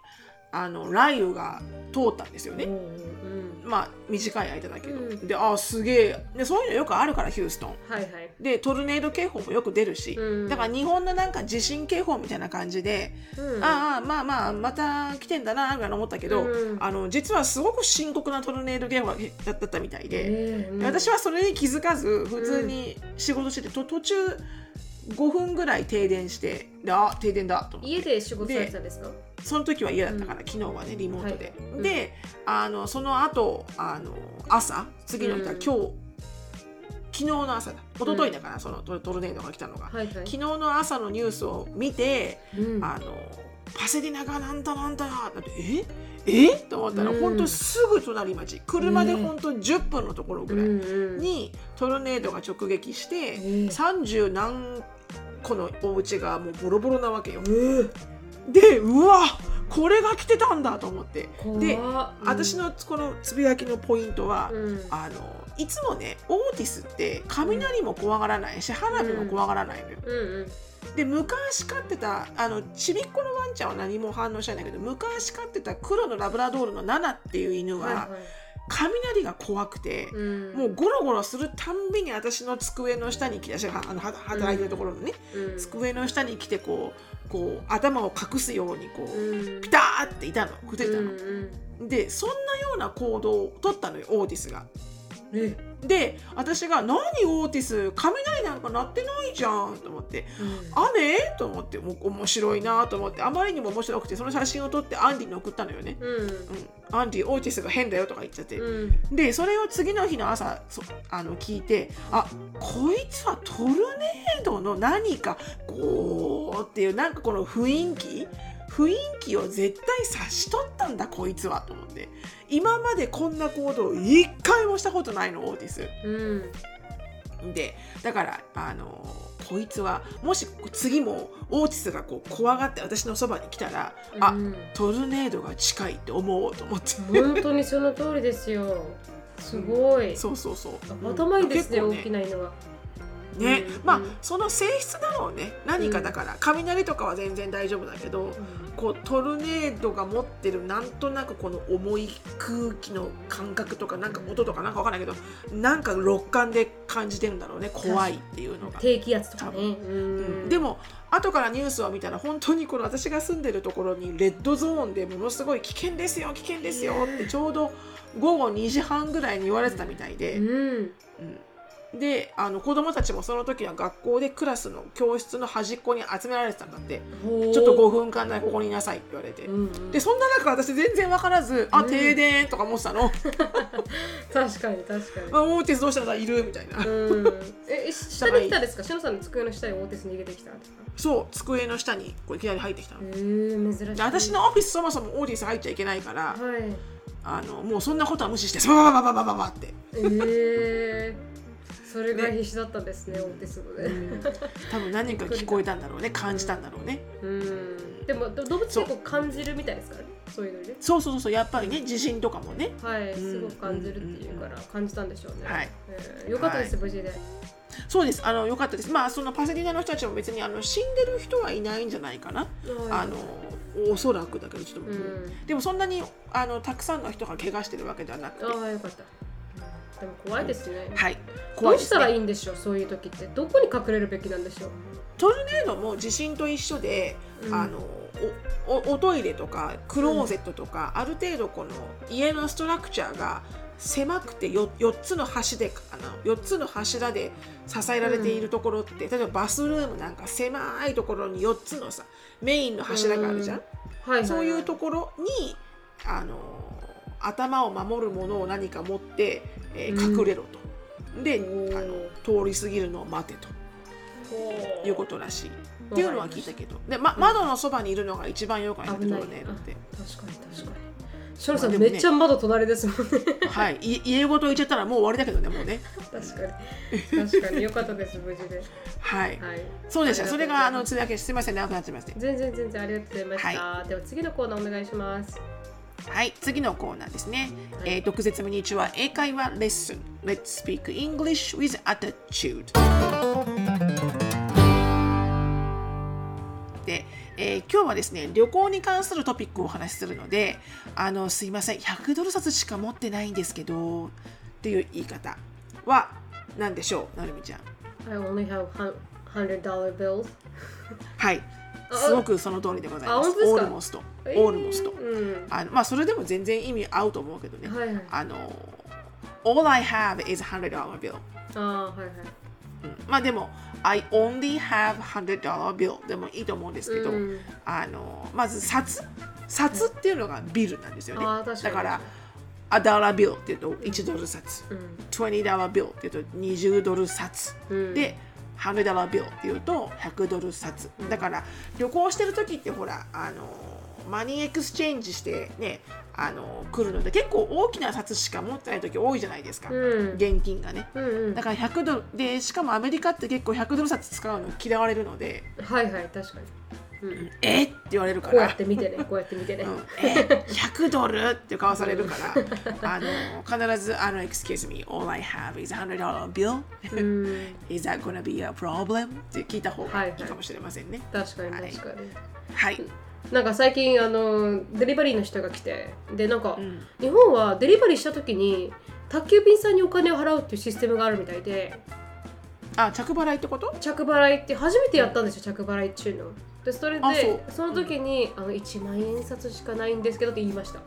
[SPEAKER 2] あの雷雨が通ったんですよね、
[SPEAKER 1] うんうん
[SPEAKER 2] まあ短い間だけど、
[SPEAKER 1] うん。
[SPEAKER 2] であすげえ。でそういうのよくあるからヒューストン
[SPEAKER 1] はいはい。
[SPEAKER 2] でトルネード警報もよく出るし、
[SPEAKER 1] うん。
[SPEAKER 2] だから日本のなんか地震警報みたいな感じで、
[SPEAKER 1] うん。
[SPEAKER 2] ああまあまあまた来てんだなぐらい思ったけど、
[SPEAKER 1] うん。
[SPEAKER 2] あの実はすごく深刻なトルネード警報だったみたいで、私はそれに気づかず普通に仕事してて、と途中5分ぐらい停電してであ停電だと思って。
[SPEAKER 1] 家で仕事されてたんですか？
[SPEAKER 2] その時は嫌だったから、昨日はねリモートで、
[SPEAKER 1] はい。
[SPEAKER 2] であのその後あの朝次の日は
[SPEAKER 1] うん。
[SPEAKER 2] 今日、昨日の朝だ。一昨日だから、そのトトルネードが来たのが、
[SPEAKER 1] はいはい。
[SPEAKER 2] 昨日の朝のニュースを見て、
[SPEAKER 1] うん。
[SPEAKER 2] あのパセディナがなんだなんだだってえ？え？と思ったら、
[SPEAKER 1] うん。
[SPEAKER 2] 本当すぐ隣町。車で本当10分のところぐらい
[SPEAKER 1] うんうん。
[SPEAKER 2] にトルネードが直撃して、
[SPEAKER 1] え
[SPEAKER 2] 30何個のお家がもうボロボロなわけよ。
[SPEAKER 1] え
[SPEAKER 2] でうわこれが来てたんだと思って。で私、のこのつぶやきのポイントは、
[SPEAKER 1] うん。
[SPEAKER 2] あのいつもねオーティスって雷も怖がらないし花火も怖がらないのよ。
[SPEAKER 1] うんうん。
[SPEAKER 2] で昔飼ってたあのちびっこのワンちゃんは何も反応しないんだけど昔飼ってた黒のラブラドールのナナっていう犬は、
[SPEAKER 1] はいはい。
[SPEAKER 2] 雷が怖くて。
[SPEAKER 1] うん。
[SPEAKER 2] もうゴロゴロするたんびに私の机の下に来て私があのは働いてるところのね、
[SPEAKER 1] うん。
[SPEAKER 2] 机の下に来てこうこう頭を隠すようにこう、
[SPEAKER 1] うん。
[SPEAKER 2] ピターっていたのくっついたの、
[SPEAKER 1] うん
[SPEAKER 2] でそんなような行動を取ったのよオーティスが。で私が「何オーティス雷なんか鳴ってないじゃん」と思って。
[SPEAKER 1] うん「
[SPEAKER 2] 雨?」と思ってもう面白いなと思って。あまりにも面白くてその写真を撮ってアンディに送ったのよね。
[SPEAKER 1] うん。
[SPEAKER 2] うん、アンディオーティスが変だよとか言っちゃって、
[SPEAKER 1] うん。
[SPEAKER 2] でそれを次の日の朝そあの聞いてあこいつはトルネードの何かゴーっていうなんかこの雰囲気雰囲気を絶対察しとったんだこいつはと思って。今までこんな行動一回もしたことないのオーティス。
[SPEAKER 1] うん。
[SPEAKER 2] でだからあのこいつはもし次もオーティスがこう怖がって私のそばに来たら、あ
[SPEAKER 1] うん。
[SPEAKER 2] トルネードが近いって思おうと思って。
[SPEAKER 1] 本当にその通りですよ。すごい。
[SPEAKER 2] そうそうそう。
[SPEAKER 1] 頭いいですね
[SPEAKER 2] 結構
[SPEAKER 1] 大きな犬は
[SPEAKER 2] ね、
[SPEAKER 1] うん
[SPEAKER 2] まあ
[SPEAKER 1] うん。
[SPEAKER 2] その性質だろうね。何かだから、雷とかは全然大丈夫だけどこうトルネードが持ってるなんとなくこの重い空気の感覚とかなんか音とかなんかわかんないけどなんか六感で感じてるんだろうね。怖いっていうのが。
[SPEAKER 1] 低気圧とかね。
[SPEAKER 2] 多う。んでも後からニュースを見たら本当にこの私が住んでるところにレッドゾーンでものすごい危険ですよ危険ですよってちょうど午後2時半ぐらいに言われてたみたいで。
[SPEAKER 1] うん。
[SPEAKER 2] うんであの子供たちもその時は学校でクラスの教室の端っこに集められてたんだって。ちょっと5分間だけここにいなさいって言われて、
[SPEAKER 1] うんうん。
[SPEAKER 2] でそんな中私全然分からず「あ
[SPEAKER 1] うん
[SPEAKER 2] 停電」とか思ってたの。
[SPEAKER 1] 確かに確か「
[SPEAKER 2] あオーティスどうしたらいる?」みたいな、
[SPEAKER 1] え 下に来たですか？しのさんの机の下にオーティス逃げてきたんですか？
[SPEAKER 2] そう机の下にこういきなり入ってきたの、
[SPEAKER 1] へえ珍しい。
[SPEAKER 2] で私のオフィスそもそもオーティス入っちゃいけないから、
[SPEAKER 1] はい。
[SPEAKER 2] あのもうそんなことは無視してバババババババって、
[SPEAKER 1] えーそれが必死だったんですねオーティスのね
[SPEAKER 2] 多分何か聞こえたんだろうね感じたんだろうね。
[SPEAKER 1] うん。でもど動物結構感じるみたいですか？らねそういうのに？ね
[SPEAKER 2] そうそうそう。やっぱりね地震とかもね。
[SPEAKER 1] はいすごく感じるっていうから感じたんでしょうね。
[SPEAKER 2] はい。
[SPEAKER 1] えーよかったです無事で。
[SPEAKER 2] そうです。あのよかったです。まあそのパセリナの人たちも別にあの死んでる人はいないんじゃないかな。あのおそらくだけどちょっと、
[SPEAKER 1] うん。
[SPEAKER 2] でもそんなにあのたくさんの人が怪我してるわけではなくて。
[SPEAKER 1] ああよかったでも怖いですね。
[SPEAKER 2] はい。
[SPEAKER 1] ど
[SPEAKER 2] 怖いうですね。
[SPEAKER 1] したらいいんでしょう？そういう時って。どこに隠れるべきなんでしょう？
[SPEAKER 2] トルネードも地震と一緒で、
[SPEAKER 1] うん。
[SPEAKER 2] あのおおおトイレとかクローゼットとか、ある程度この家のストラクチャーが狭くて 4, 4つの端であの4つの柱で支えられているところって、例えばバスルームなんか狭いところに4つのさメインの柱があるじゃん、
[SPEAKER 1] はいはいはい。
[SPEAKER 2] そういうところにあの頭を守るものを何か持って、えー
[SPEAKER 1] うん
[SPEAKER 2] 隠れろと。で
[SPEAKER 1] おー
[SPEAKER 2] あの通り過ぎるのを待てと。
[SPEAKER 1] ほ
[SPEAKER 2] いうことらしい。っていうのは聞いたけど。で、ま、窓のそばにいるのが一番よくないんだけど
[SPEAKER 1] 危ない。
[SPEAKER 2] ねだって。
[SPEAKER 1] 確かに確かに。ショルさん、
[SPEAKER 2] ね。
[SPEAKER 1] めっちゃ窓隣ですもんね。
[SPEAKER 2] はい。い家ごと言っちゃったらもう終わりだけどねもうね。
[SPEAKER 1] 確かに。確かに。よかったです無事で。
[SPEAKER 2] はい。
[SPEAKER 1] はい。
[SPEAKER 2] そうでしたそれがあのつぶやきすみません長くなっちゃいまして。
[SPEAKER 1] 全然全然ありがとうございました、では次のコーナーお願いします
[SPEAKER 2] はい次のコーナーですね、
[SPEAKER 1] はい
[SPEAKER 2] えー、毒舌ミニチュア英会話レッスン。Let's speak English with attitude. で、えー今日はですね旅行に関するトピックをお話しするのであのすいません100ドル札しか持ってないんですけどっていう言い方は何でしょうなるみちゃん
[SPEAKER 1] ？I only have hun- hundred dollar bills.
[SPEAKER 2] はい。
[SPEAKER 1] あ
[SPEAKER 2] すごくその通りでございます。オールモスト。オールモスト。
[SPEAKER 1] うん。
[SPEAKER 2] あのまあそれでも全然意味合うと思うけどね、
[SPEAKER 1] はいはい。
[SPEAKER 2] あの All I have is hundred dollar bill
[SPEAKER 1] あーはいはい。
[SPEAKER 2] うん。まあでも I only have hundred dollar bill でもいいと思うんですけど、
[SPEAKER 1] うん。
[SPEAKER 2] あのまず札札っていうのがビルなんですよね。
[SPEAKER 1] かに。
[SPEAKER 2] だからa dollar bill っていうと1ドル札、
[SPEAKER 1] うん。
[SPEAKER 2] 20 dollar bill っていうと20ドル札、
[SPEAKER 1] うん。
[SPEAKER 2] で100 dollar bill っていうと100ドル札、だから旅行してる時ってほらあの money exchange してねあの来るので結構大きな札しか持ってない時多いじゃないですか、
[SPEAKER 1] うん。
[SPEAKER 2] 現金がね。
[SPEAKER 1] うんうん。
[SPEAKER 2] だから100ドルでしかもアメリカって結構100ドル札使うの嫌われるので。
[SPEAKER 1] はいはい確かにうん
[SPEAKER 2] え？って言われるか
[SPEAKER 1] こうや
[SPEAKER 2] ら
[SPEAKER 1] って見てね こうやって見てね、
[SPEAKER 2] うん。え？100ドルって顔されるから。あの必ずあの Excuse me all I have is a hundred dollar bill.
[SPEAKER 1] うん。
[SPEAKER 2] Is that gonna be a problem って聞いた方
[SPEAKER 1] はいはい。
[SPEAKER 2] がいいかもしれませんね。
[SPEAKER 1] 確かに
[SPEAKER 2] はい
[SPEAKER 1] 確かに、
[SPEAKER 2] はい、
[SPEAKER 1] なんか最近あのデリバリーの人が来てでなんか、
[SPEAKER 2] うん。
[SPEAKER 1] 日本はデリバリーした時に宅急便さんにお金を払うっていうシステムがあるみたいで。
[SPEAKER 2] あ着払いってこと？
[SPEAKER 1] 着払いって初めてやったんですよ着払いっうのでそれで
[SPEAKER 2] あそ
[SPEAKER 1] の時に、あの1万円札しかないんですけどって言いました。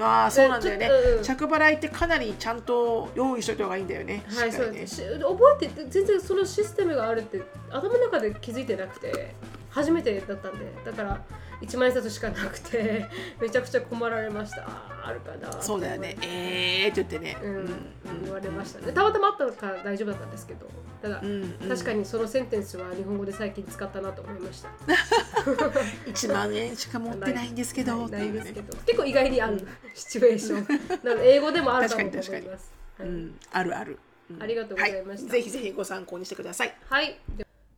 [SPEAKER 2] ああそうなんだよね。
[SPEAKER 1] ちょっとうん
[SPEAKER 2] 着払いってかなりちゃんと用意しといた方がいいんだよね。
[SPEAKER 1] はい、
[SPEAKER 2] しっかりね。
[SPEAKER 1] そうです。し覚えて全然そのシステムがあるって頭の中で気づいてなくて初めてだったんで。だから1万円札しかなくてめちゃくちゃ困られました。あるかな
[SPEAKER 2] そうだよね。えーって言ってね。
[SPEAKER 1] うん、言われましたね。たまたまあったから大丈夫だったんですけど。ただ、
[SPEAKER 2] うんうん。
[SPEAKER 1] 確かにそのセンテンスは日本語で最近使ったなと思いました。
[SPEAKER 2] 1万円しか持ってないんですけどね
[SPEAKER 1] ないですけど。結構意外にある、シチュエーション。なので英語でもあるかもと思います。
[SPEAKER 2] うん。あるある。うん。
[SPEAKER 1] ありがとうございました。
[SPEAKER 2] はぜひぜひご参考にしてください。
[SPEAKER 1] はい。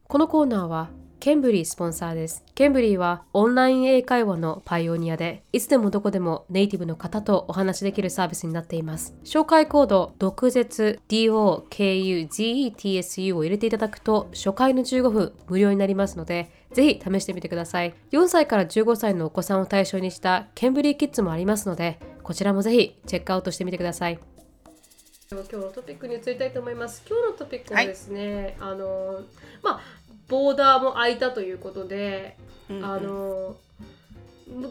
[SPEAKER 1] このコーナーはケンブリースポンサーです。ケンブリーはオンライン英会話のパイオニアで、いつでもどこでもネイティブの方とお話しできるサービスになっています。紹介コード、毒舌 DOKUGETSU を入れていただくと、初回の15分無料になりますので、ぜひ試してみてください。4歳から15歳のお子さんを対象にしたケンブリーキッズもありますので、こちらもぜひチェックアウトしてみてください。今日のトピックに移りたいと思います。今日のトピックはですね、あのまあボーダーも開いたということで、
[SPEAKER 2] うんうん。
[SPEAKER 1] あの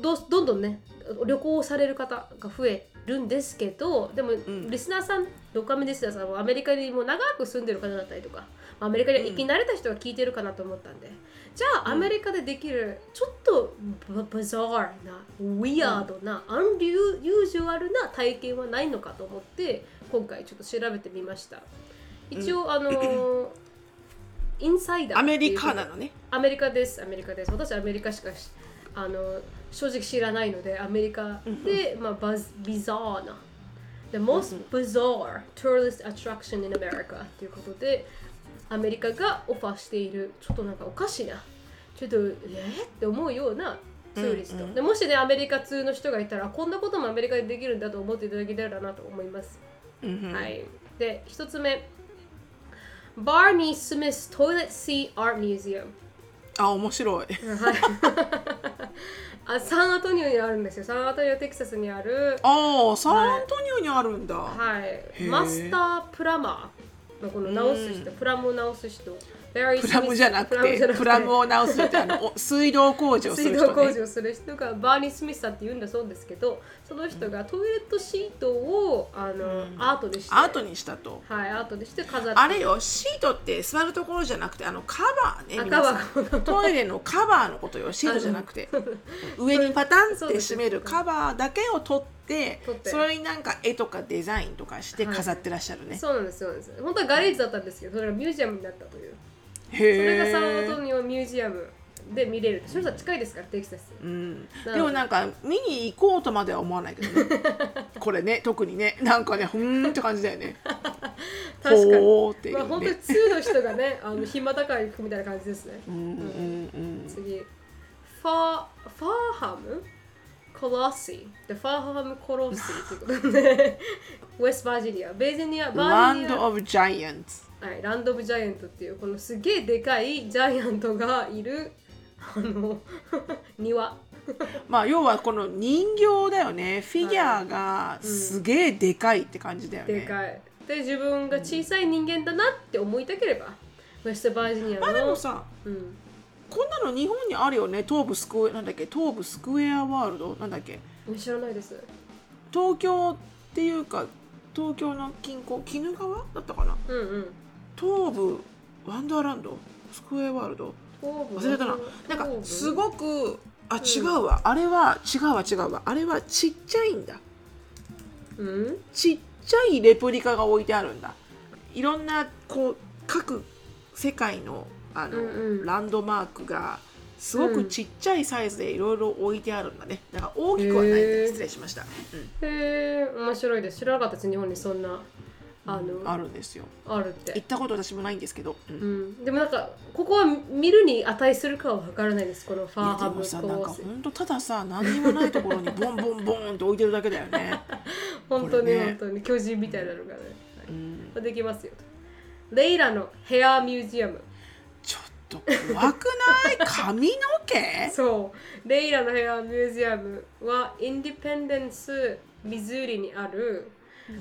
[SPEAKER 1] どどんどんね旅行される方が増えるんですけどでも、
[SPEAKER 2] ん。
[SPEAKER 1] リスナーさんドカメリスナーさんはアメリカにもう長く住んでる方だったりとかアメリカに行き慣れた人が聞いてるかなと思ったんで、じゃあアメリカでできるちょっとババザーなウィアードな、アンリュユージュアルな体験はないのかと思って今回ちょっと調べてみました一応、あのーインサイダー
[SPEAKER 2] アメリカなのね。
[SPEAKER 1] アメリカです。アメリカです。私アメリカしかしあの正直知らないのでアメリカで、まあ、バズビザーな。The most bizarre tourist attraction in America ということでアメリカがオファーしているちょっとなんかおかしな。ちょっとえ？ー、って思うようなツーリスト、
[SPEAKER 2] うん。うん
[SPEAKER 1] でもしねアメリカ通の人がいたらこんなこともアメリカでできるんだと思っていただけたらなと思います、
[SPEAKER 2] うんうん。
[SPEAKER 1] はい。で一つ目 Barney Smith's Toilet Seat Art Museum.
[SPEAKER 2] あ面白い。
[SPEAKER 1] はい。あサンアントニオにあるんですよ。サンアントニオテキサスにある、
[SPEAKER 2] ああサンアントニオにあるんだ、
[SPEAKER 1] はい、
[SPEAKER 2] ー。
[SPEAKER 1] マスタープラマーのこの直す人、プラムを直す人、
[SPEAKER 2] プラムじゃなくてプラムを直すってあの お水道工事をす
[SPEAKER 1] 水
[SPEAKER 2] る人ね。
[SPEAKER 1] 道工事をする人がバーニー・スミスさんって言うんだそうですけど、その人がトイレットシートをあの、アートでして、
[SPEAKER 2] アートにしたと。
[SPEAKER 1] はい、アートでして飾って
[SPEAKER 2] あれよシートって座るところじゃなくてあのカバーね
[SPEAKER 1] カバー
[SPEAKER 2] トイレのカバーのことよシートじゃなくて。上にパタンって閉めるカバーだけを取って
[SPEAKER 1] 取って。
[SPEAKER 2] それになんか絵とかデザインとかして
[SPEAKER 1] はい
[SPEAKER 2] 飾ってらっしゃるね、
[SPEAKER 1] そうなんですそうなんです。本当はガレージだったんですけど、それがミュージアムになったという。
[SPEAKER 2] へ
[SPEAKER 1] それがサンアン
[SPEAKER 2] え
[SPEAKER 1] トニオミュージアムで見れる。それさ近いですからテキサス。
[SPEAKER 2] うん、
[SPEAKER 1] な
[SPEAKER 2] でもなんか見に行こうとまでは思わないけどね これね特にねなんかねふーんって感じだよね
[SPEAKER 1] 確かに。
[SPEAKER 2] ね、
[SPEAKER 1] まあ本当に2の人がね、あの暇だから行くみたいな感じですね。次、ファー、ファーハム？コロッシー。で、ファーハムコロッシーということで、ウェストバージニア。ベージニア、バ
[SPEAKER 2] ラン
[SPEAKER 1] ージニア。
[SPEAKER 2] ド・オブ・ジャイアンツ
[SPEAKER 1] はい、ランド・オブ・ジャイアントっていう、このすげえでかいジャイアントがいる、あの、庭。
[SPEAKER 2] まあ要はこの人形だよねフィギュアがすげえでかいって感じだよね、
[SPEAKER 1] でかい。で、自分が小さい人間だなって思いたければ、ウェストバージニアの。
[SPEAKER 2] まあでもさ
[SPEAKER 1] うん、
[SPEAKER 2] こんなの日本にあるよね東武スクエなんだっけ東武スクエアワールド？なんだっけ？
[SPEAKER 1] 知らないです。
[SPEAKER 2] 東京っていうか東京の近郊鬼怒川だったかな？
[SPEAKER 1] うんうん。
[SPEAKER 2] 東武ワンダーランド？スクエアワールド？忘れたな。なんかすごくあ違うわ、あれは違うわ違うわ。あれはちっちゃいんだ。
[SPEAKER 1] うん？
[SPEAKER 2] ちっちゃいレプリカが置いてあるんだ。いろんなこう各世界のあの、
[SPEAKER 1] うんうん。
[SPEAKER 2] ランドマークがすごくちっちゃいサイズでいろいろ置いてあるんだね。だから大きくはないんだ
[SPEAKER 1] へー。
[SPEAKER 2] 失礼しました、うん。
[SPEAKER 1] へえ面白いです。知らなかったです日本にそんなあの、
[SPEAKER 2] あるんですよ。
[SPEAKER 1] あるって。
[SPEAKER 2] 行ったこと私もないんですけど、うん。
[SPEAKER 1] うん、でもなんかここは見るに値するかは分からないです。このファーハム
[SPEAKER 2] でもさなんか
[SPEAKER 1] コース
[SPEAKER 2] 本当たださ何にもないところにボンボンボンって置いてるだけだよね、
[SPEAKER 1] 本当に、
[SPEAKER 2] ね。
[SPEAKER 1] 本当に。巨人みたいなのがね、はい
[SPEAKER 2] うん、
[SPEAKER 1] まあできますよレイラのヘアミュージアム。
[SPEAKER 2] ちょっと怖くない？髪の毛？
[SPEAKER 1] そう。レイラのヘアミュージアムはインディペンデンスミズーリにある、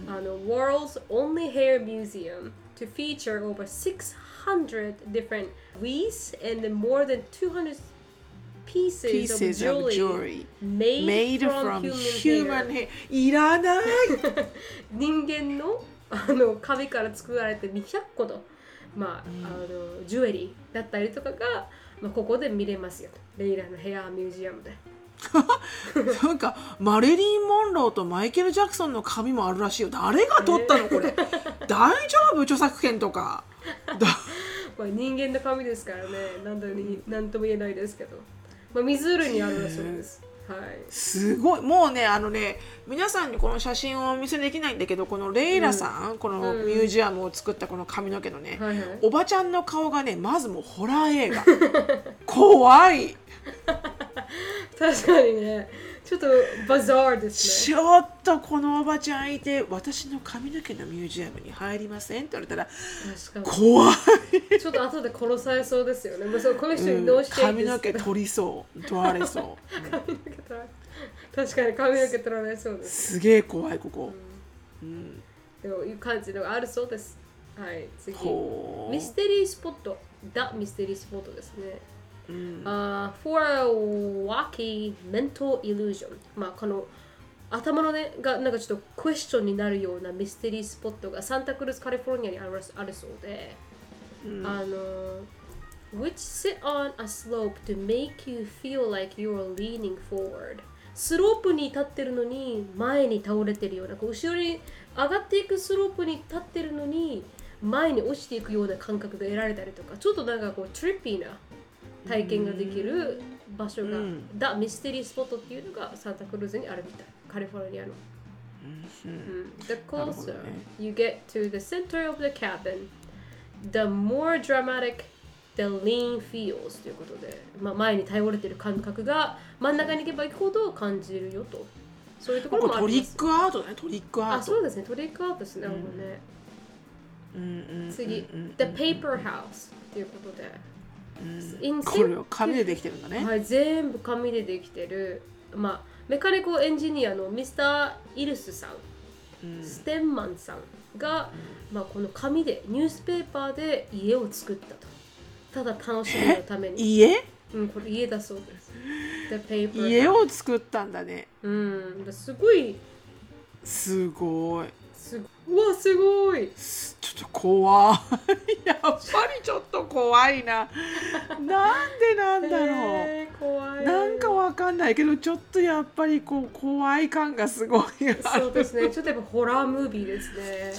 [SPEAKER 1] あの World's only hair museum to feature over 600 different wreaths and more than 200 pieces,
[SPEAKER 2] pieces
[SPEAKER 1] of
[SPEAKER 2] of
[SPEAKER 1] jewelry
[SPEAKER 2] jewelry
[SPEAKER 1] made,
[SPEAKER 2] made
[SPEAKER 1] from,
[SPEAKER 2] from
[SPEAKER 1] human,
[SPEAKER 2] human
[SPEAKER 1] hair
[SPEAKER 2] hair いらない
[SPEAKER 1] 人間のあの髪から作られて200個の,、まああのジュエリーだったりとかが、まあ、ここで見れますよレイラのヘアミュージアムで。
[SPEAKER 2] なんかマレリン・モンローとマイケル・ジャクソンの髪もあるらしいよ。誰が撮ったのこれ？大丈夫？著作権とか。だ
[SPEAKER 1] まあ、人間の髪ですからね。何とに何とも言えないですけど、まあ、湖にあるらそうです。はい、
[SPEAKER 2] すごい。もうねあのね皆さんにこの写真をお見せできないんだけどこのレイラさん、このミュージアムを作ったこの髪の毛のね、
[SPEAKER 1] はいはい。
[SPEAKER 2] おばちゃんの顔がねまずもうホラー映画。怖い
[SPEAKER 1] 確かにねちょっとバザーですね。
[SPEAKER 2] ちょっとこのおばちゃんいて私の髪の毛のミュージアムに入りませんって言われたら怖い、
[SPEAKER 1] にちょっと後で殺されそうですよね。まあ、そうこの人
[SPEAKER 2] うん
[SPEAKER 1] にどうしていいん
[SPEAKER 2] 髪の毛取りそう取られそう
[SPEAKER 1] 髪の毛取られ確かに髪の毛取られそうです。
[SPEAKER 2] すげえ怖いここ、うん、
[SPEAKER 1] でもいう感じのがあるそうです。はい、次。ミステリースポット。ダ・ミステリースポットですね。
[SPEAKER 2] うん。
[SPEAKER 1] あ for a wacky mental illusion まあこの頭のねがなんかちょっとクエスチョンになるようなミステリースポットがサンタクルズカリフォルニアにあるあるそうで、あの which sit on a slope to make you feel like you're leaning forward スロープに立ってるのに前に倒れてるようなこう後ろに上がっていくスロープに立ってるのに前に落ちていくような感覚が得られたりとかちょっとなんかこうトリッピーな体験ができる場所が、
[SPEAKER 2] うん
[SPEAKER 1] ダ・ミステリースポットっていうのがサンタクルーズにあるみたいカリフォルニアの。
[SPEAKER 2] うん
[SPEAKER 1] うん The closer
[SPEAKER 2] ね
[SPEAKER 1] you get to the center of the cabin, the more dramatic the lean feels ということで、まあ、前に頼れてる感覚が真ん中に行けば行くほど感じるよと。そういうところもあります。
[SPEAKER 2] ックアートだねトリックアー
[SPEAKER 1] あ、
[SPEAKER 2] ト
[SPEAKER 1] そうですね。トリックアートですね。なるほどね。
[SPEAKER 2] うんうん
[SPEAKER 1] 次、
[SPEAKER 2] うんうん
[SPEAKER 1] The Paper House ということで。
[SPEAKER 2] うん。これは紙でできてるんだね、
[SPEAKER 1] はい、全部紙でできてる、まあ、メカニコエンジニアのミスター・イルスさん、
[SPEAKER 2] うん。
[SPEAKER 1] ステンマンさんが、まあ、この紙でニュースペーパーで家を作ったと。ただ楽しみのために、
[SPEAKER 2] 家？
[SPEAKER 1] うん、これ家だそうです。
[SPEAKER 2] 家を作ったんだね。
[SPEAKER 1] うん、すごい。
[SPEAKER 2] すごい。
[SPEAKER 1] すうわすごい。
[SPEAKER 2] すちょっと怖い。やっぱりちょっと怖いな。なんでなんだろう、
[SPEAKER 1] えー怖い。
[SPEAKER 2] なんかわかんないけどちょっとやっぱりこう怖い感がすごい
[SPEAKER 1] そうですね。ちょっとやっぱホラームービーですね。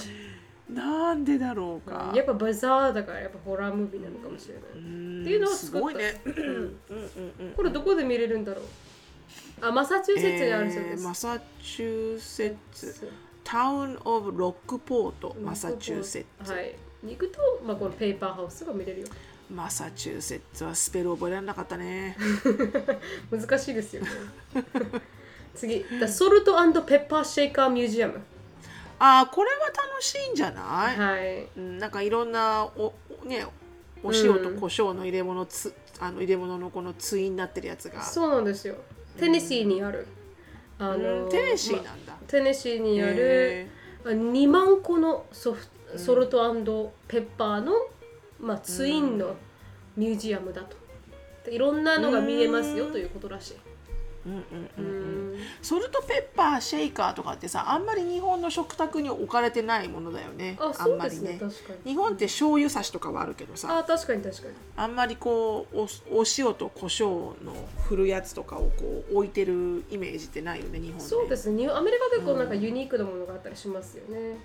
[SPEAKER 2] なんでだろうか。
[SPEAKER 1] やっぱバザーだからやっぱホラームービーなのかもしれない、
[SPEAKER 2] うん
[SPEAKER 1] っていうのを
[SPEAKER 2] すごいね。
[SPEAKER 1] うん。
[SPEAKER 2] うんうんうん
[SPEAKER 1] これどこで見れるんだろう。あマサチューセッツにあるそうです、
[SPEAKER 2] えーマサチューセッツタウン・オブ・ロックポートマサチューセッツ、
[SPEAKER 1] はい。に行くと、まあ、このペーパーハウスが見れるよ。
[SPEAKER 2] マサチューセッツはスペル覚えられなかったね。
[SPEAKER 1] 難しいですよ。ね 次。The Salt and Pepper Shaker Museum
[SPEAKER 2] あーこれは楽しいんじゃない、
[SPEAKER 1] はい。
[SPEAKER 2] うん、なんかいろんなおおねお塩と胡椒の入れ物つ、あの入れ物のこの対になってるやつが。
[SPEAKER 1] そうなんですよ。テネシーにあるあ
[SPEAKER 2] うんテネシーなんだ、
[SPEAKER 1] まテネシーにある
[SPEAKER 2] へ
[SPEAKER 1] 2万個のソフトソルトペッパーの、まあ、ツインのミュージアムだと。でいろんなのが見えますよということらしい。
[SPEAKER 2] うん。うん
[SPEAKER 1] う
[SPEAKER 2] うんうん。
[SPEAKER 1] ん
[SPEAKER 2] ソルトペッパーシェイカーとかってさあんまり日本の食卓に置かれてないものだよね。
[SPEAKER 1] あ、
[SPEAKER 2] ん
[SPEAKER 1] そうですね、
[SPEAKER 2] まりね
[SPEAKER 1] 確かに。
[SPEAKER 2] 日本って醤油差しとかはあるけどさ。
[SPEAKER 1] あ、確かに確かに。
[SPEAKER 2] あんまりこうおお塩と胡椒の振るやつとかをこう置いてるイメージってないよね日本ね
[SPEAKER 1] そうですね、アメリカ結構なんかユニークなものがあったりしますよね。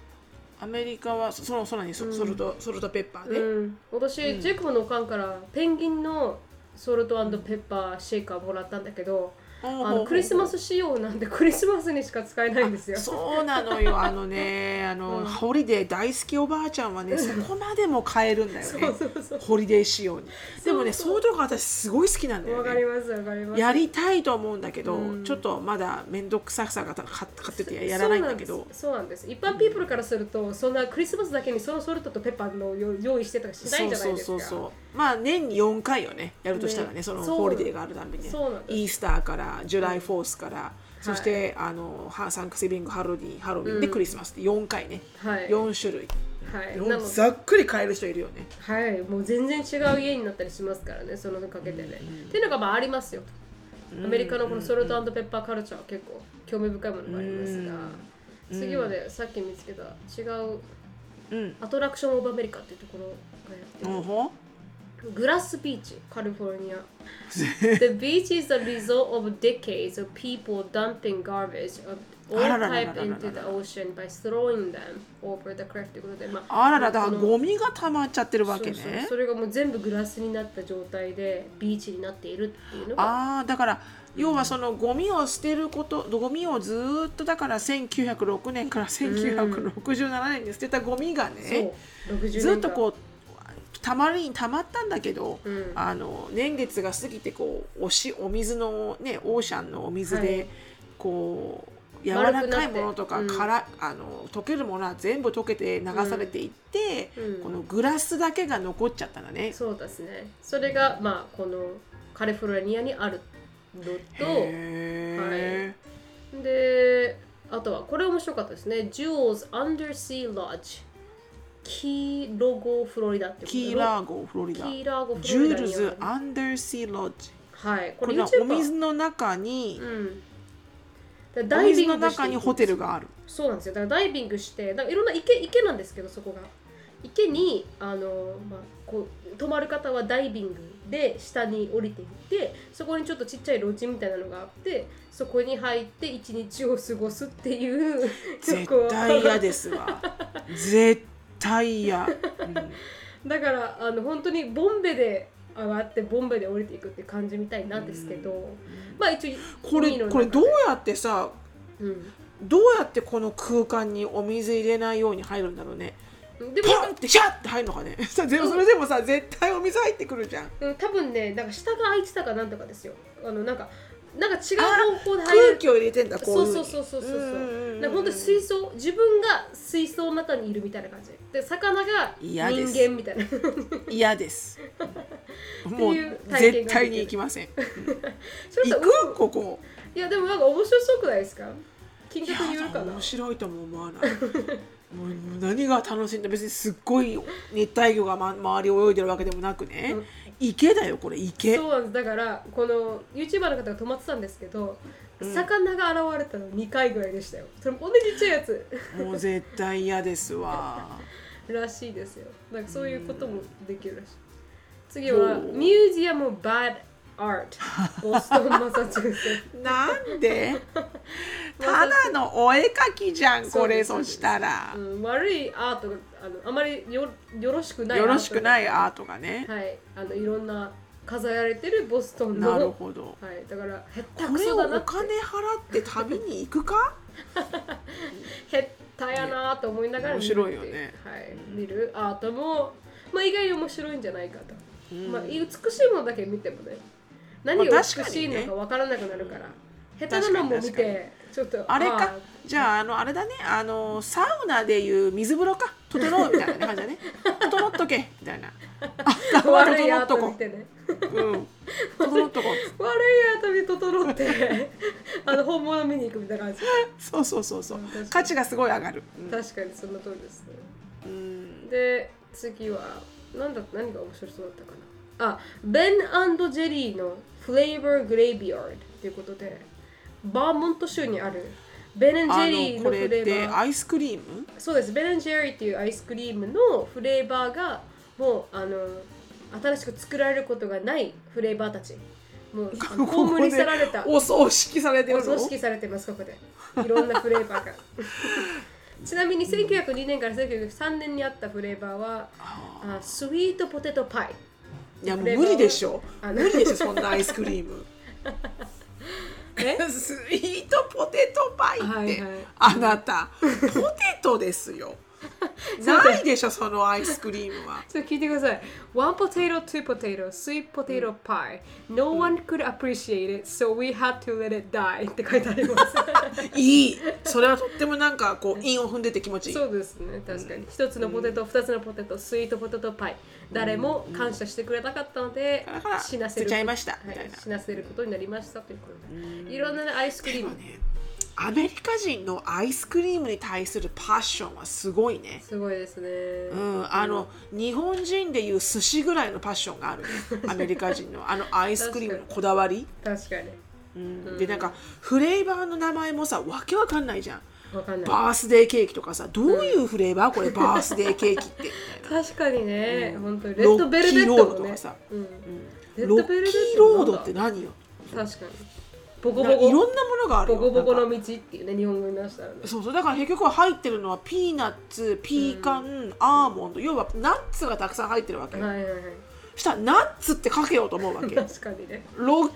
[SPEAKER 2] アメリカはそその空にソ,、
[SPEAKER 1] うん。
[SPEAKER 2] salt salt pepper ね、
[SPEAKER 1] うん、私、
[SPEAKER 2] うん。
[SPEAKER 1] ジェイコブのおかんからペンギンの salt pepper shaker もらったんだけどあのクリスマス仕様なんでクリスマスにしか使えないんですよ。
[SPEAKER 2] そうなのよ。あのねあの、
[SPEAKER 1] うん。
[SPEAKER 2] ホリデー大好きおばあちゃんはね そこまでも買えるんだよね。
[SPEAKER 1] そうそうそう。
[SPEAKER 2] ホリデー仕様に。でもね
[SPEAKER 1] そ
[SPEAKER 2] そう。ういうとこ私すごい好きなんだよね。
[SPEAKER 1] わかりますわかります。
[SPEAKER 2] やりたいと思うんだけど、
[SPEAKER 1] うん。
[SPEAKER 2] ちょっとまだ面倒くささがた買買っててやらないんだけど。
[SPEAKER 1] そうなんです。一般ピープルからするとそんなクリスマスだけにその salt と pepper の用用意してとかしないじゃないですか。
[SPEAKER 2] そうそうそうそう。まあ年に4回よね。やるとしたらね
[SPEAKER 1] ね。
[SPEAKER 2] そのホリデーがあるたびにね。イースターから July Fourth から、そして、あのハ Thanksgiving ハロウィンハロウィンで
[SPEAKER 1] うん
[SPEAKER 2] クリスマスって4回ね、
[SPEAKER 1] はい。
[SPEAKER 2] 4種類
[SPEAKER 1] はい。
[SPEAKER 2] ざっくり買える人いるよね
[SPEAKER 1] はい。もう全然違う家になったりしますからねそのかけてね。っていうのがまあありますよ。アメリカのこのソルトペッパーカルチャーは結構興味深いものがありますが、次はねさっき見つけた違う
[SPEAKER 2] うん
[SPEAKER 1] アトラクションオブアメリカっていうところがやってる。グラスビーチ、カリフォルニア。the beach is the result of decades of people dumping garbage of all
[SPEAKER 2] あららららら
[SPEAKER 1] type
[SPEAKER 2] らら。
[SPEAKER 1] into the ocean by throwing them over the cliff ということで、まあ
[SPEAKER 2] あららだからゴミが溜まっちゃってるわけね。
[SPEAKER 1] そうそうそれがもう全部グラスになった状態でビーチになっているっていうのが。
[SPEAKER 2] ああだから要はそのゴミを捨てることゴミをずーっとだから1906年から1967年に捨てたゴミがね、
[SPEAKER 1] そう60年間
[SPEAKER 2] ずっとこうたまりにたまったんだけど、
[SPEAKER 1] うん。
[SPEAKER 2] あの年月が過ぎてこうおしお水のねオーシャンのお水で、
[SPEAKER 1] はい。
[SPEAKER 2] こう柔らかいものとかから、あの溶けるものは全部溶けて流されていって、
[SPEAKER 1] うん。
[SPEAKER 2] このグラスだけが残っちゃったんだね。
[SPEAKER 1] そうですね。それがまあこのカリフォルニアにあるのと
[SPEAKER 2] へ
[SPEAKER 1] であとはこれ面白かったですね。Jules Undersea Lodge Key Largo Florida って
[SPEAKER 2] ー、
[SPEAKER 1] こと？ Key Largo
[SPEAKER 2] Florida。
[SPEAKER 1] Key Largo Florida にある。
[SPEAKER 2] Jules Undersea Lodge
[SPEAKER 1] はい。これ
[SPEAKER 2] はお水の中に、
[SPEAKER 1] うん。ダイビングして
[SPEAKER 2] 中にホテルがある。
[SPEAKER 1] そうなんですよ。だからダイビングしてだからいろんな池池なんですけどそこが。池にあの、まあ、こう泊まる方はダイビングで下に降りていってそこにちょっとちっちゃいロッジみたいなのがあってそこに入って一日を過ごすっていう。
[SPEAKER 2] 絶対嫌ですわ。絶対嫌、う ん
[SPEAKER 1] だからあの本当にボンベで上がってボンベで降りていくって感じみたいなんですけど、まあ一応
[SPEAKER 2] これこれどう
[SPEAKER 1] で
[SPEAKER 2] やってさ
[SPEAKER 1] うん。
[SPEAKER 2] どうやってこの空間にお水入れないように入るんだろうね。
[SPEAKER 1] でも
[SPEAKER 2] パンってシャッて入るのかね。さでもそれでもさ絶対お水入ってくるじゃん。
[SPEAKER 1] うん多分ねなんか下が開いてたかなんとかですよ。あのなんかなんか違う
[SPEAKER 2] あ
[SPEAKER 1] 方向で
[SPEAKER 2] 空気を入れてんだこういう
[SPEAKER 1] そう
[SPEAKER 2] ふ
[SPEAKER 1] そうそうそうそう。そう本当に水槽自分が水槽の中にいるみたいな感じ。で魚が人間みたいな。
[SPEAKER 2] 嫌です。もう絶対に行きません。行く？ここ。
[SPEAKER 1] いやでもなんか面白そうくないですか？金額によるかな。
[SPEAKER 2] 面白いとも思わない。もう何が楽しいんだ。別にすっごい熱帯魚が、ま、周りを泳いでるわけでもなくね、
[SPEAKER 1] うん
[SPEAKER 2] 池だよこれ池。
[SPEAKER 1] そうなんです。だからこの YouTuber の方が泊まってたんですけど、
[SPEAKER 2] うん。
[SPEAKER 1] 魚が現れたの2回ぐらいでしたよ。それもこんなちっちゃいやつ。
[SPEAKER 2] もう絶対嫌ですわ。
[SPEAKER 1] らしいですよ。なんかそういうこともできるらしい。次はミュージアム・バッド・アートボストン・マサチューセッツ
[SPEAKER 2] なんで？ただのお絵描きじゃんこれ
[SPEAKER 1] そ
[SPEAKER 2] したら、
[SPEAKER 1] うん、悪いアートがあのあまりよよろしくない
[SPEAKER 2] よろしくない
[SPEAKER 1] ア
[SPEAKER 2] アートがね。
[SPEAKER 1] はい。あのいろんな飾られてるボストンの。
[SPEAKER 2] なるほど。
[SPEAKER 1] はい、だからへった
[SPEAKER 2] これを
[SPEAKER 1] くそだな
[SPEAKER 2] お金払って旅に行くか？
[SPEAKER 1] へったやなと思いながら見るって
[SPEAKER 2] 面白いよね。
[SPEAKER 1] はい、見る。アートも、まあ、意外に面白いんじゃないかと、
[SPEAKER 2] うん。
[SPEAKER 1] まあ、美しいものだけ見てもね何が美しいのか分からなくなるから、下手なのも見てちょっと
[SPEAKER 2] あれか？
[SPEAKER 1] ー
[SPEAKER 2] じゃああのあれだね。あのサウナでいう水風呂か？整うみたいな感じだね。整っとけ。みたいな。あ
[SPEAKER 1] 悪いアー
[SPEAKER 2] 整っとこ
[SPEAKER 1] ト見てね。
[SPEAKER 2] う、うん、整っとこ
[SPEAKER 1] 悪いアート見整ってあの本物見に行くみたいな感じ。
[SPEAKER 2] うそうそうそう。そう価値がすごい上がる、
[SPEAKER 1] 確かにその通りですね。
[SPEAKER 2] うん。
[SPEAKER 1] で次はなんだ何が面白そうだったかな。あベンジェリーのフレーバーグレイビアードということでバーモント州にあるベンジ
[SPEAKER 2] あ
[SPEAKER 1] ェリーのフレーバー。
[SPEAKER 2] アイスクリーム？
[SPEAKER 1] そうです。ベンジェリーっていうアイスクリームのフレーバーがもうあの新しく作られることがないフレーバーたち。もう葬り去られた。
[SPEAKER 2] お葬式されて
[SPEAKER 1] お
[SPEAKER 2] るの？
[SPEAKER 1] 葬式されてますここで。いろんなフレーバーが。ちなみに1902年から1903年にあったフレーバーはあスイートポテトパイ
[SPEAKER 2] いやもう無理でしょ。無理でしょそんなアイスクリーム。
[SPEAKER 1] え？
[SPEAKER 2] スイートポテトパイって、
[SPEAKER 1] はいはい。
[SPEAKER 2] あなたポテトですよ ないでしょそのアイスクリームは
[SPEAKER 1] ちょっと聞いてください。One potato, two potato, sweet potato pie. No one could appreciate it, so we had to let it die って書いてあります。
[SPEAKER 2] いいそれはとってもなんかこう韻を踏んでて気持ちいい
[SPEAKER 1] そうですね、確かに。一つのポテト、二つのポテト、スイートポテトパイ。誰も感謝してくれなかったので死なせる。
[SPEAKER 2] ちゃいました
[SPEAKER 1] は
[SPEAKER 2] みたいな
[SPEAKER 1] 死なせることになりましたということで。いろんなねアイスクリーム。
[SPEAKER 2] ねアメリカ人のアイスクリームに対するパッションはすごいね。
[SPEAKER 1] すごいですね。
[SPEAKER 2] うん、あの日本人でいう寿司ぐらいのパッションがあるね アメリカ人のあのアイスクリームのこだわり、
[SPEAKER 1] 確かに。
[SPEAKER 2] うん、でなんかフレーバーの名前もさわけわかんないじゃん。バースデーケーキとかさどういうフレーバーこれバースデーケーキって。みたいな
[SPEAKER 1] 確かにね、本当にレ
[SPEAKER 2] ロ
[SPEAKER 1] ッドベル
[SPEAKER 2] ッキーロー
[SPEAKER 1] ベットもね。
[SPEAKER 2] ドとかさ。
[SPEAKER 1] うん。レッ
[SPEAKER 2] ロッキー
[SPEAKER 1] トも
[SPEAKER 2] ロードって何よ？
[SPEAKER 1] 確かに。ボコ
[SPEAKER 2] いろんな
[SPEAKER 1] ボコ。
[SPEAKER 2] ものがあるよ
[SPEAKER 1] ボコボコの道っていうね、日本語に出したらね。
[SPEAKER 2] そうそうだから結局は入ってるのはピーナッツピーカン、アーモンド要はナッツがたくさん入ってるわけよ、
[SPEAKER 1] はいはいはい。
[SPEAKER 2] したらナッツって書けようと思うわけロッ
[SPEAKER 1] 確かにね。
[SPEAKER 2] キーロ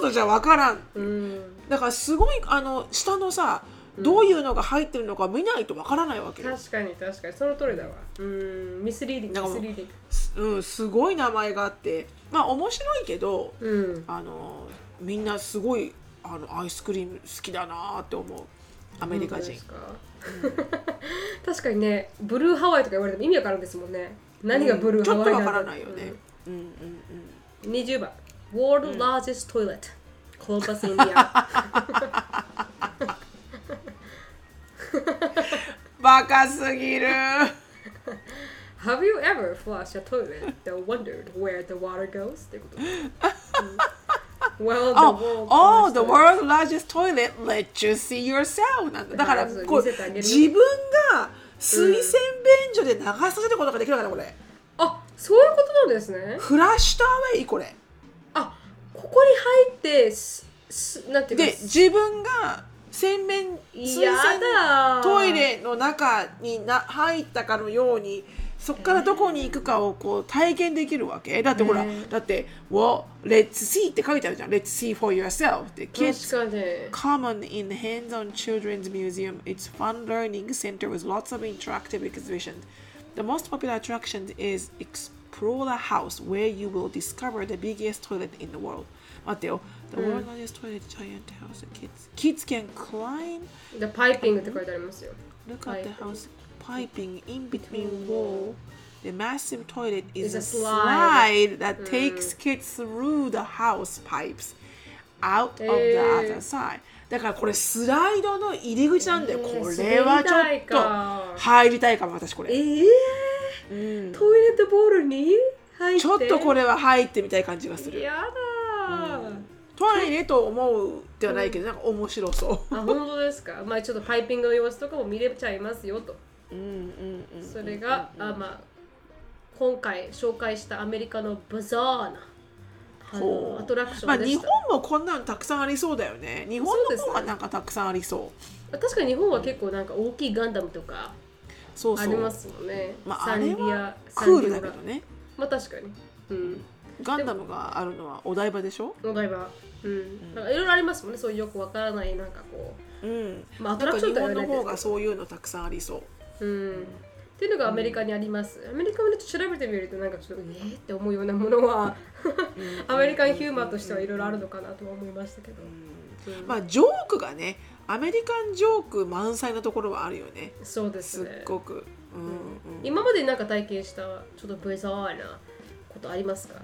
[SPEAKER 2] ードじゃわからん
[SPEAKER 1] うん。
[SPEAKER 2] だからすごいあの下のさどういうのが入ってるのか見ないとわからないわけよ、
[SPEAKER 1] 確かに確かにその通りだわ。うん。 misleading、misleading。
[SPEAKER 2] すうん、すごい名前があってまあ面白いけど
[SPEAKER 1] うん。
[SPEAKER 2] あのみんなすごいあのアイスクリーム好きだなって思うアメリカ人
[SPEAKER 1] 本当ですか？確かにね、ブルーハワイとか言われても意味わからんですもんね。何がブルーハワイ
[SPEAKER 2] ちょっとわからないよね、うん、うんうん
[SPEAKER 1] うん20番。World largest toilet. Columbus, India.
[SPEAKER 2] バカすぎる
[SPEAKER 1] Have you ever flushed a toilet that wondered where the water goes? ってこと。うん well, the world.
[SPEAKER 2] Oh, oh, the world's largest toilet let you see yourself なんだだからこう自分が水洗便所で流させることができるからこれ
[SPEAKER 1] あ、そういうことなんですね。
[SPEAKER 2] フラッシュアウェイこれ
[SPEAKER 1] あ、ここに入ってす、すなんていうか。
[SPEAKER 2] で自分が洗面水
[SPEAKER 1] や
[SPEAKER 2] 洗
[SPEAKER 1] だ
[SPEAKER 2] トイレの中にな入ったかのようにそこからどこに行くかをこう体験できるわけだってほら、
[SPEAKER 1] へえ
[SPEAKER 2] だって「Well, let's see」って書いてあるじゃん「Let's see for yourself」って
[SPEAKER 1] 確
[SPEAKER 2] Kids common in hands-on children's museum. It's fun learning center with lots of interactive exhibitions. The most popular attraction is Explore the House, where you will discover the biggest toilet in the world. 待ってよ。The world's largest toilet, giant house. Kids, kids can climb.
[SPEAKER 1] The piping って書いてありますよ。
[SPEAKER 2] Look at the house piping in between wall. The massive toilet is a
[SPEAKER 1] a
[SPEAKER 2] slide
[SPEAKER 1] slide.
[SPEAKER 2] that takes kids through the house pipes out of the other side. だからこれスライドの入り口なんだよ。これはちょっ
[SPEAKER 1] か
[SPEAKER 2] と入りたいかも私これ。
[SPEAKER 1] ええ
[SPEAKER 2] うん
[SPEAKER 1] トイレットボールに入って？
[SPEAKER 2] ちょっとこれは入ってみたい感じがする。
[SPEAKER 1] やだー、
[SPEAKER 2] トイレと思うではないけどなんか面白そう。
[SPEAKER 1] あ本当ですか？まあちょっとパイピングの様子とかも見れちゃいますよと。それが、あまあ今回紹介したアメリカのバザーなアトラクショ
[SPEAKER 2] まあ日
[SPEAKER 1] ンでした、
[SPEAKER 2] 本もこんなのたくさんありそうだよね。日本の方がなんかたくさんありそう。
[SPEAKER 1] 確かに日本は結構なんか大きいガンダムとか。ありますもんね。
[SPEAKER 2] まあ、
[SPEAKER 1] サンリ
[SPEAKER 2] あれは
[SPEAKER 1] ア
[SPEAKER 2] クールだけどね。
[SPEAKER 1] まあ確かに。うん。
[SPEAKER 2] ガンダムがあるのはお台場でしょ？
[SPEAKER 1] お台場。うん。なんかいろいろありますもんね。そういうよくわからないなんかこ
[SPEAKER 2] う。ん。
[SPEAKER 1] うまあアトラクションとは
[SPEAKER 2] 本の方がそういうのたくさんありそう。
[SPEAKER 1] うん。っていうのがアメリカにあります、アメリカもね調べてみるとなんかちょっとえー、って思うようなものはアメリカンヒューマンとしてはいろいろあるのかなとは思いましたけど、うん。
[SPEAKER 2] まあジョークがね、アメリカンジョーク満載なところはあるよね。
[SPEAKER 1] そうですね。
[SPEAKER 2] すっごく。うん。うん。
[SPEAKER 1] 今までなんか体験したちょっとブザーなことありますか？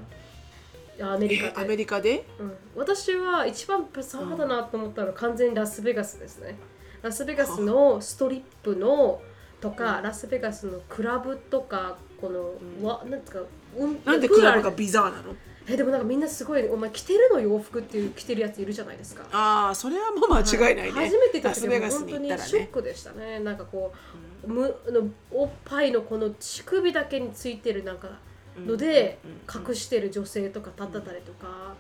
[SPEAKER 1] アメリカで、
[SPEAKER 2] えアメリカで？
[SPEAKER 1] うん、私は一番ブザーだなと思ったのは完全にラスベガスですね。ラスベガスのストリップのとか、ラスベガスのクラブとかこの、わなんですか、うん、
[SPEAKER 2] なんでクラブがビザーなの？
[SPEAKER 1] えでもなんかみんなすごいお前着てるの洋服っていう着てるやついるじゃないですか。
[SPEAKER 2] ああ、それはもう間違いないね。
[SPEAKER 1] 初めて行った時本当
[SPEAKER 2] に
[SPEAKER 1] ショックでしたね。なんかこう、むあのおっぱいのこの乳首だけについてるなんかので隠してる女性とか立ってたりとか、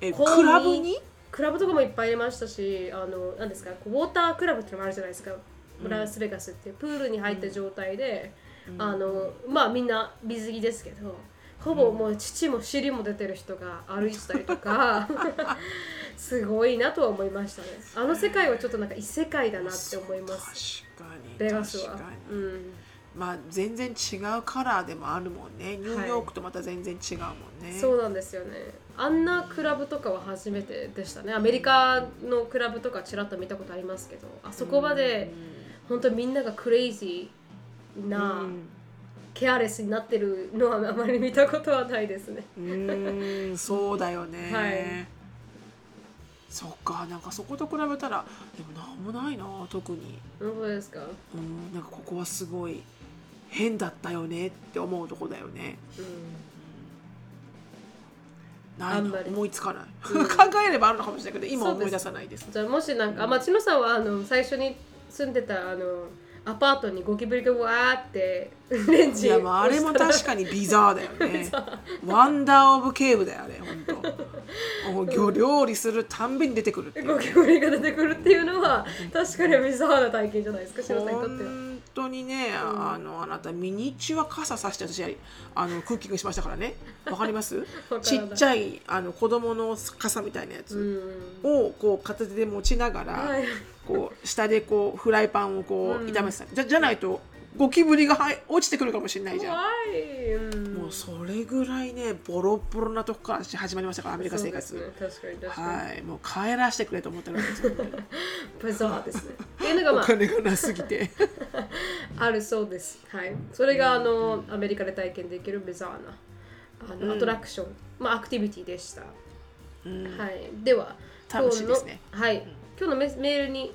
[SPEAKER 2] え、クラブに？
[SPEAKER 1] クラブとかもいっぱいいましたしあのなんですかウォータークラブってのもあるじゃないですか、ラスベガスってプールに入った状態で、あのまあみんな水着ですけどほぼもう乳も尻も出てる人が歩いてたりとか すごいなとは思いましたね。あの世界はちょっとなんか異世界だなって思います。
[SPEAKER 2] 確かに
[SPEAKER 1] ベガスは。うん。
[SPEAKER 2] まあ全然違うカラーでもあるもんね。ニューヨークとまた全然違うもんね、
[SPEAKER 1] そうなんですよね。あんなクラブとかは初めてでしたね。アメリカのクラブとかちらっと見たことありますけどあそこまで本当みんながクレイジーな、
[SPEAKER 2] うん。
[SPEAKER 1] ケアレスになってるのはあまり見たことはないですね。
[SPEAKER 2] うーんそうだよね、
[SPEAKER 1] はい。
[SPEAKER 2] そっかなんかそこと比べたらでもなんもないな特に。
[SPEAKER 1] 本当ですか、
[SPEAKER 2] うんなんかここはすごい変だったよねって思うとこだよね。
[SPEAKER 1] う
[SPEAKER 2] ないの？思いつかない、
[SPEAKER 1] うん。
[SPEAKER 2] 考えればあるのかもしれないけど今思い出さないです。
[SPEAKER 1] ん、じゃあもしなんか、あまあ、千野さんはあの最初に住んでたあのアパートにゴキブリがわーってレンジ
[SPEAKER 2] いやもうあれも確かに bizarre だよね。ワンダー・オブ・ケーブだよあれ本当。もう魚料理するたんびに出てくるって
[SPEAKER 1] ゴキブリが出てくるっていうのは確かに bizarre な体験じゃないですか千野さんにとっては。
[SPEAKER 2] 本当にね、あのあなたミニチュア傘さして私あのクッキングしましたからね。わかります？ちっちゃいあの子供の傘みたいなや
[SPEAKER 1] う
[SPEAKER 2] つ
[SPEAKER 1] ん。
[SPEAKER 2] をこう片手で持ちながら、
[SPEAKER 1] はい
[SPEAKER 2] こう下でこうフライパンをこう
[SPEAKER 1] うん。
[SPEAKER 2] 炒めてた、じゃじゃないとゴキブリがはい落ちてくるかもしれないじゃん。
[SPEAKER 1] 怖い、うん、
[SPEAKER 2] もうそれぐらいねボロボロなとこから始まりましたからアメリカ生活、
[SPEAKER 1] ね、確かに確かに、
[SPEAKER 2] はい。もう帰らせてくれと思ってるわけです。よ
[SPEAKER 1] ブザーですね。っていうのがまあ
[SPEAKER 2] お金がなすぎて。
[SPEAKER 1] あるそうです。はい。それがあのアメリカで体験できるビザーなあの、
[SPEAKER 2] うん。
[SPEAKER 1] アトラクション。まあアクティビティでした、
[SPEAKER 2] うん。
[SPEAKER 1] はい。では
[SPEAKER 2] 楽しいですね。
[SPEAKER 1] はい今日のメールに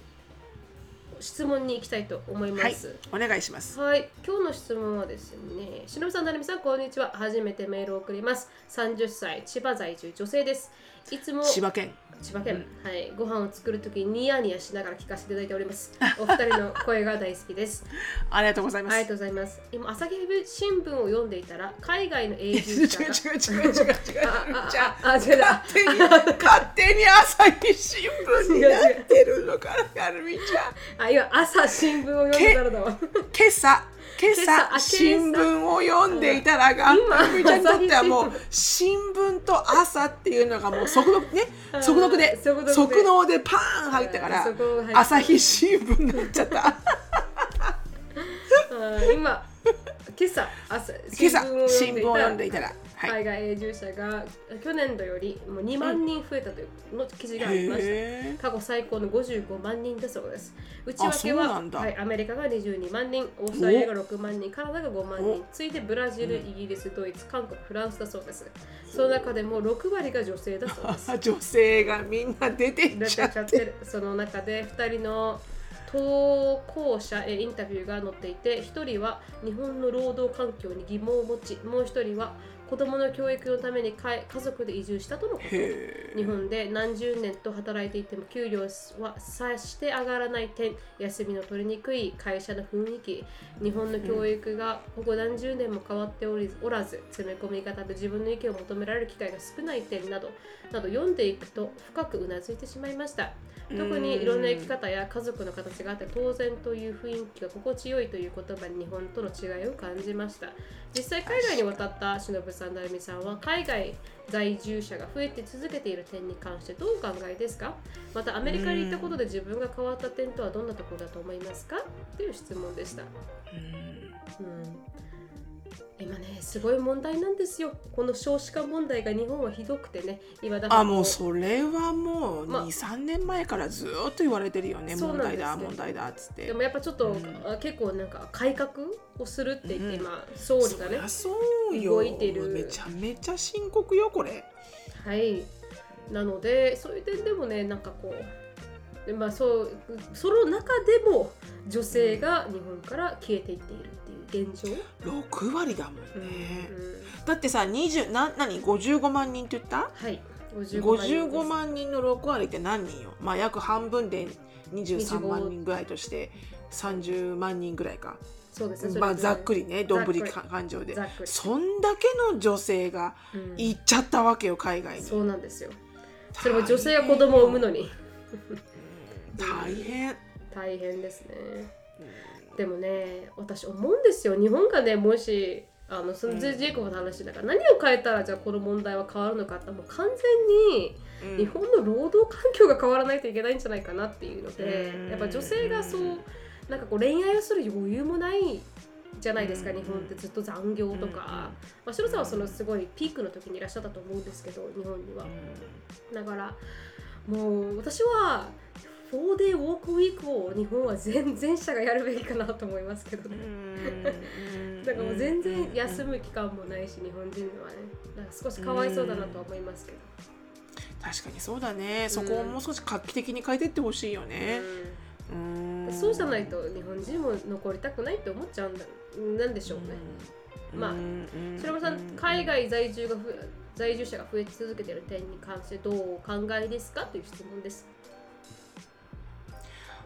[SPEAKER 1] 質問に行きたいと思いま
[SPEAKER 2] はい
[SPEAKER 1] す、
[SPEAKER 2] お願いします
[SPEAKER 1] はい、今日の質問はですね、しのぶさん、なるみさん、こんにちは。初めてメールを送ります。30歳、千葉在住、女性です。いつも
[SPEAKER 2] 千葉県
[SPEAKER 1] 千葉県、はい、ご飯を作るときにニヤニヤしながら聞かせていただいております。お二人の 声が大好きです。
[SPEAKER 2] ありがとうございます
[SPEAKER 1] ありがとうございます。今、朝日新聞を読んでいたら、海外の永
[SPEAKER 2] 違う違う。違う違う違う違う
[SPEAKER 1] あ
[SPEAKER 2] じゃあ
[SPEAKER 1] 違うな。
[SPEAKER 2] 勝手に勝手に朝日新聞になってるのからやるみちゃん
[SPEAKER 1] あ、今、朝新聞を読んでたらだわ。
[SPEAKER 2] 今朝今
[SPEAKER 1] 今朝
[SPEAKER 2] 新聞を読んでいたらがみちゃんにとってはもう
[SPEAKER 1] 朝
[SPEAKER 2] 新聞と朝っていうのがもう速読ね速読で
[SPEAKER 1] 速読で。
[SPEAKER 2] 速能でパーン入ったから朝日新聞になっちゃった。
[SPEAKER 1] あ今、今朝、朝
[SPEAKER 2] 新聞を読んでい
[SPEAKER 1] い
[SPEAKER 2] たらはい
[SPEAKER 1] 海外永住者が去年度よりもう2万人増えたというの記事がありました。
[SPEAKER 2] へ
[SPEAKER 1] 過去最高の55万人だそうです。内訳ははい、アメリカが22万人、オーストラリアが6万人、カナダが5万人、次いでブラジル、イギリス、ドイツ、韓国、フランスだそうです。その中でも6割が女性だそうです。
[SPEAKER 2] ー 女性がみんな出てっ
[SPEAKER 1] 出
[SPEAKER 2] ちゃっ
[SPEAKER 1] てるその中で2人の投稿者へインタビューが載っていて1人は日本の労働環境に疑問を持ちもう1人は子供の教育のためにか家族で移住したとのこと。
[SPEAKER 2] へ
[SPEAKER 1] 日本で何十年と働いていても給料はさして上がらない点休みの取りにくい会社の雰囲気。日本の教育がここ何十年も変わっておりおらず詰め込み方で自分の意見を求められる機会が少ない点などなど読んでいくと深くうなずいてしまいました。特にいろんな生き方や家族の形があって当然という雰囲気が心地よいという言葉に日本との違いを感じました。実際海外に渡った忍さん、さん成美さんは海外在住者が増えて続けている点に関してどうお考えですか？またアメリカに行ったことで自分が変わった点とはどんなところだと思いますか？という質問でした、
[SPEAKER 2] うん、
[SPEAKER 1] 今ねすごい問題なんですよ。この少子化問題が日本はひどくてね今だ
[SPEAKER 2] あもうそれはもう
[SPEAKER 1] まあ
[SPEAKER 2] 23年前からずーっと言われてるよね。問
[SPEAKER 1] そうなんですよ
[SPEAKER 2] 題だ問題だっつって。
[SPEAKER 1] でもやっぱちょっと、
[SPEAKER 2] うん。
[SPEAKER 1] あ結構なんか改革をするって言って
[SPEAKER 2] うん。
[SPEAKER 1] 今、総理がね
[SPEAKER 2] そうよ。
[SPEAKER 1] 動いてる。
[SPEAKER 2] めちゃめちゃ深刻よこれ。
[SPEAKER 1] はい。なのでそういう点でもねなんかこうでまあそうその中でも女性が日本から消えていっている現状、
[SPEAKER 2] 6割だもんね、
[SPEAKER 1] うん
[SPEAKER 2] だってさ20な何？55万人って言った？
[SPEAKER 1] はい。55
[SPEAKER 2] 55万人の6割って何人よ？まあ約半分で23
[SPEAKER 1] 25
[SPEAKER 2] 万人ぐらいとして30万人ぐらいか。
[SPEAKER 1] そうですね。
[SPEAKER 2] まあざっく
[SPEAKER 1] り
[SPEAKER 2] り。ねどんぶり感情で。そんだけの女性が
[SPEAKER 1] うん。
[SPEAKER 2] 行っちゃったわけよ海外に。
[SPEAKER 1] そうなんですよ。それも女性が子供を産むのに。
[SPEAKER 2] 大変。
[SPEAKER 1] 大変ですねでもね私思うんですよ。日本がねもしあのその
[SPEAKER 2] うん
[SPEAKER 1] ジェイコブの話だから何を変えたらじゃあこの問題は変わるのかってもう完全に
[SPEAKER 2] うん。
[SPEAKER 1] 日本の労働環境が変わらないといけないんじゃないかなっていうので
[SPEAKER 2] うん。
[SPEAKER 1] やっぱ女性がそうなんかこう恋愛をする余裕もないじゃないですか
[SPEAKER 2] うん。
[SPEAKER 1] 日本ってずっと残業とか、まあ、白さんはそのすごいピークの時にいらっしゃったと思うんですけど日本には。だからもう私は 4day work week を日本は全全社がやるべきかなと思いますけどね。だからもう全然休む期間もないし日本人はね。なんか少しかわいそうだなとは思いますけど、
[SPEAKER 2] 確かにそうだね。そこをもう少し画期的に変えていってほしいよね。
[SPEAKER 1] うそうじゃないと日本人も残りたくないって思っちゃうんだ。なんでしょうね、まあ白間さん。海外在住が在住者が増え続けている点に関してどうお考えですか？という質問です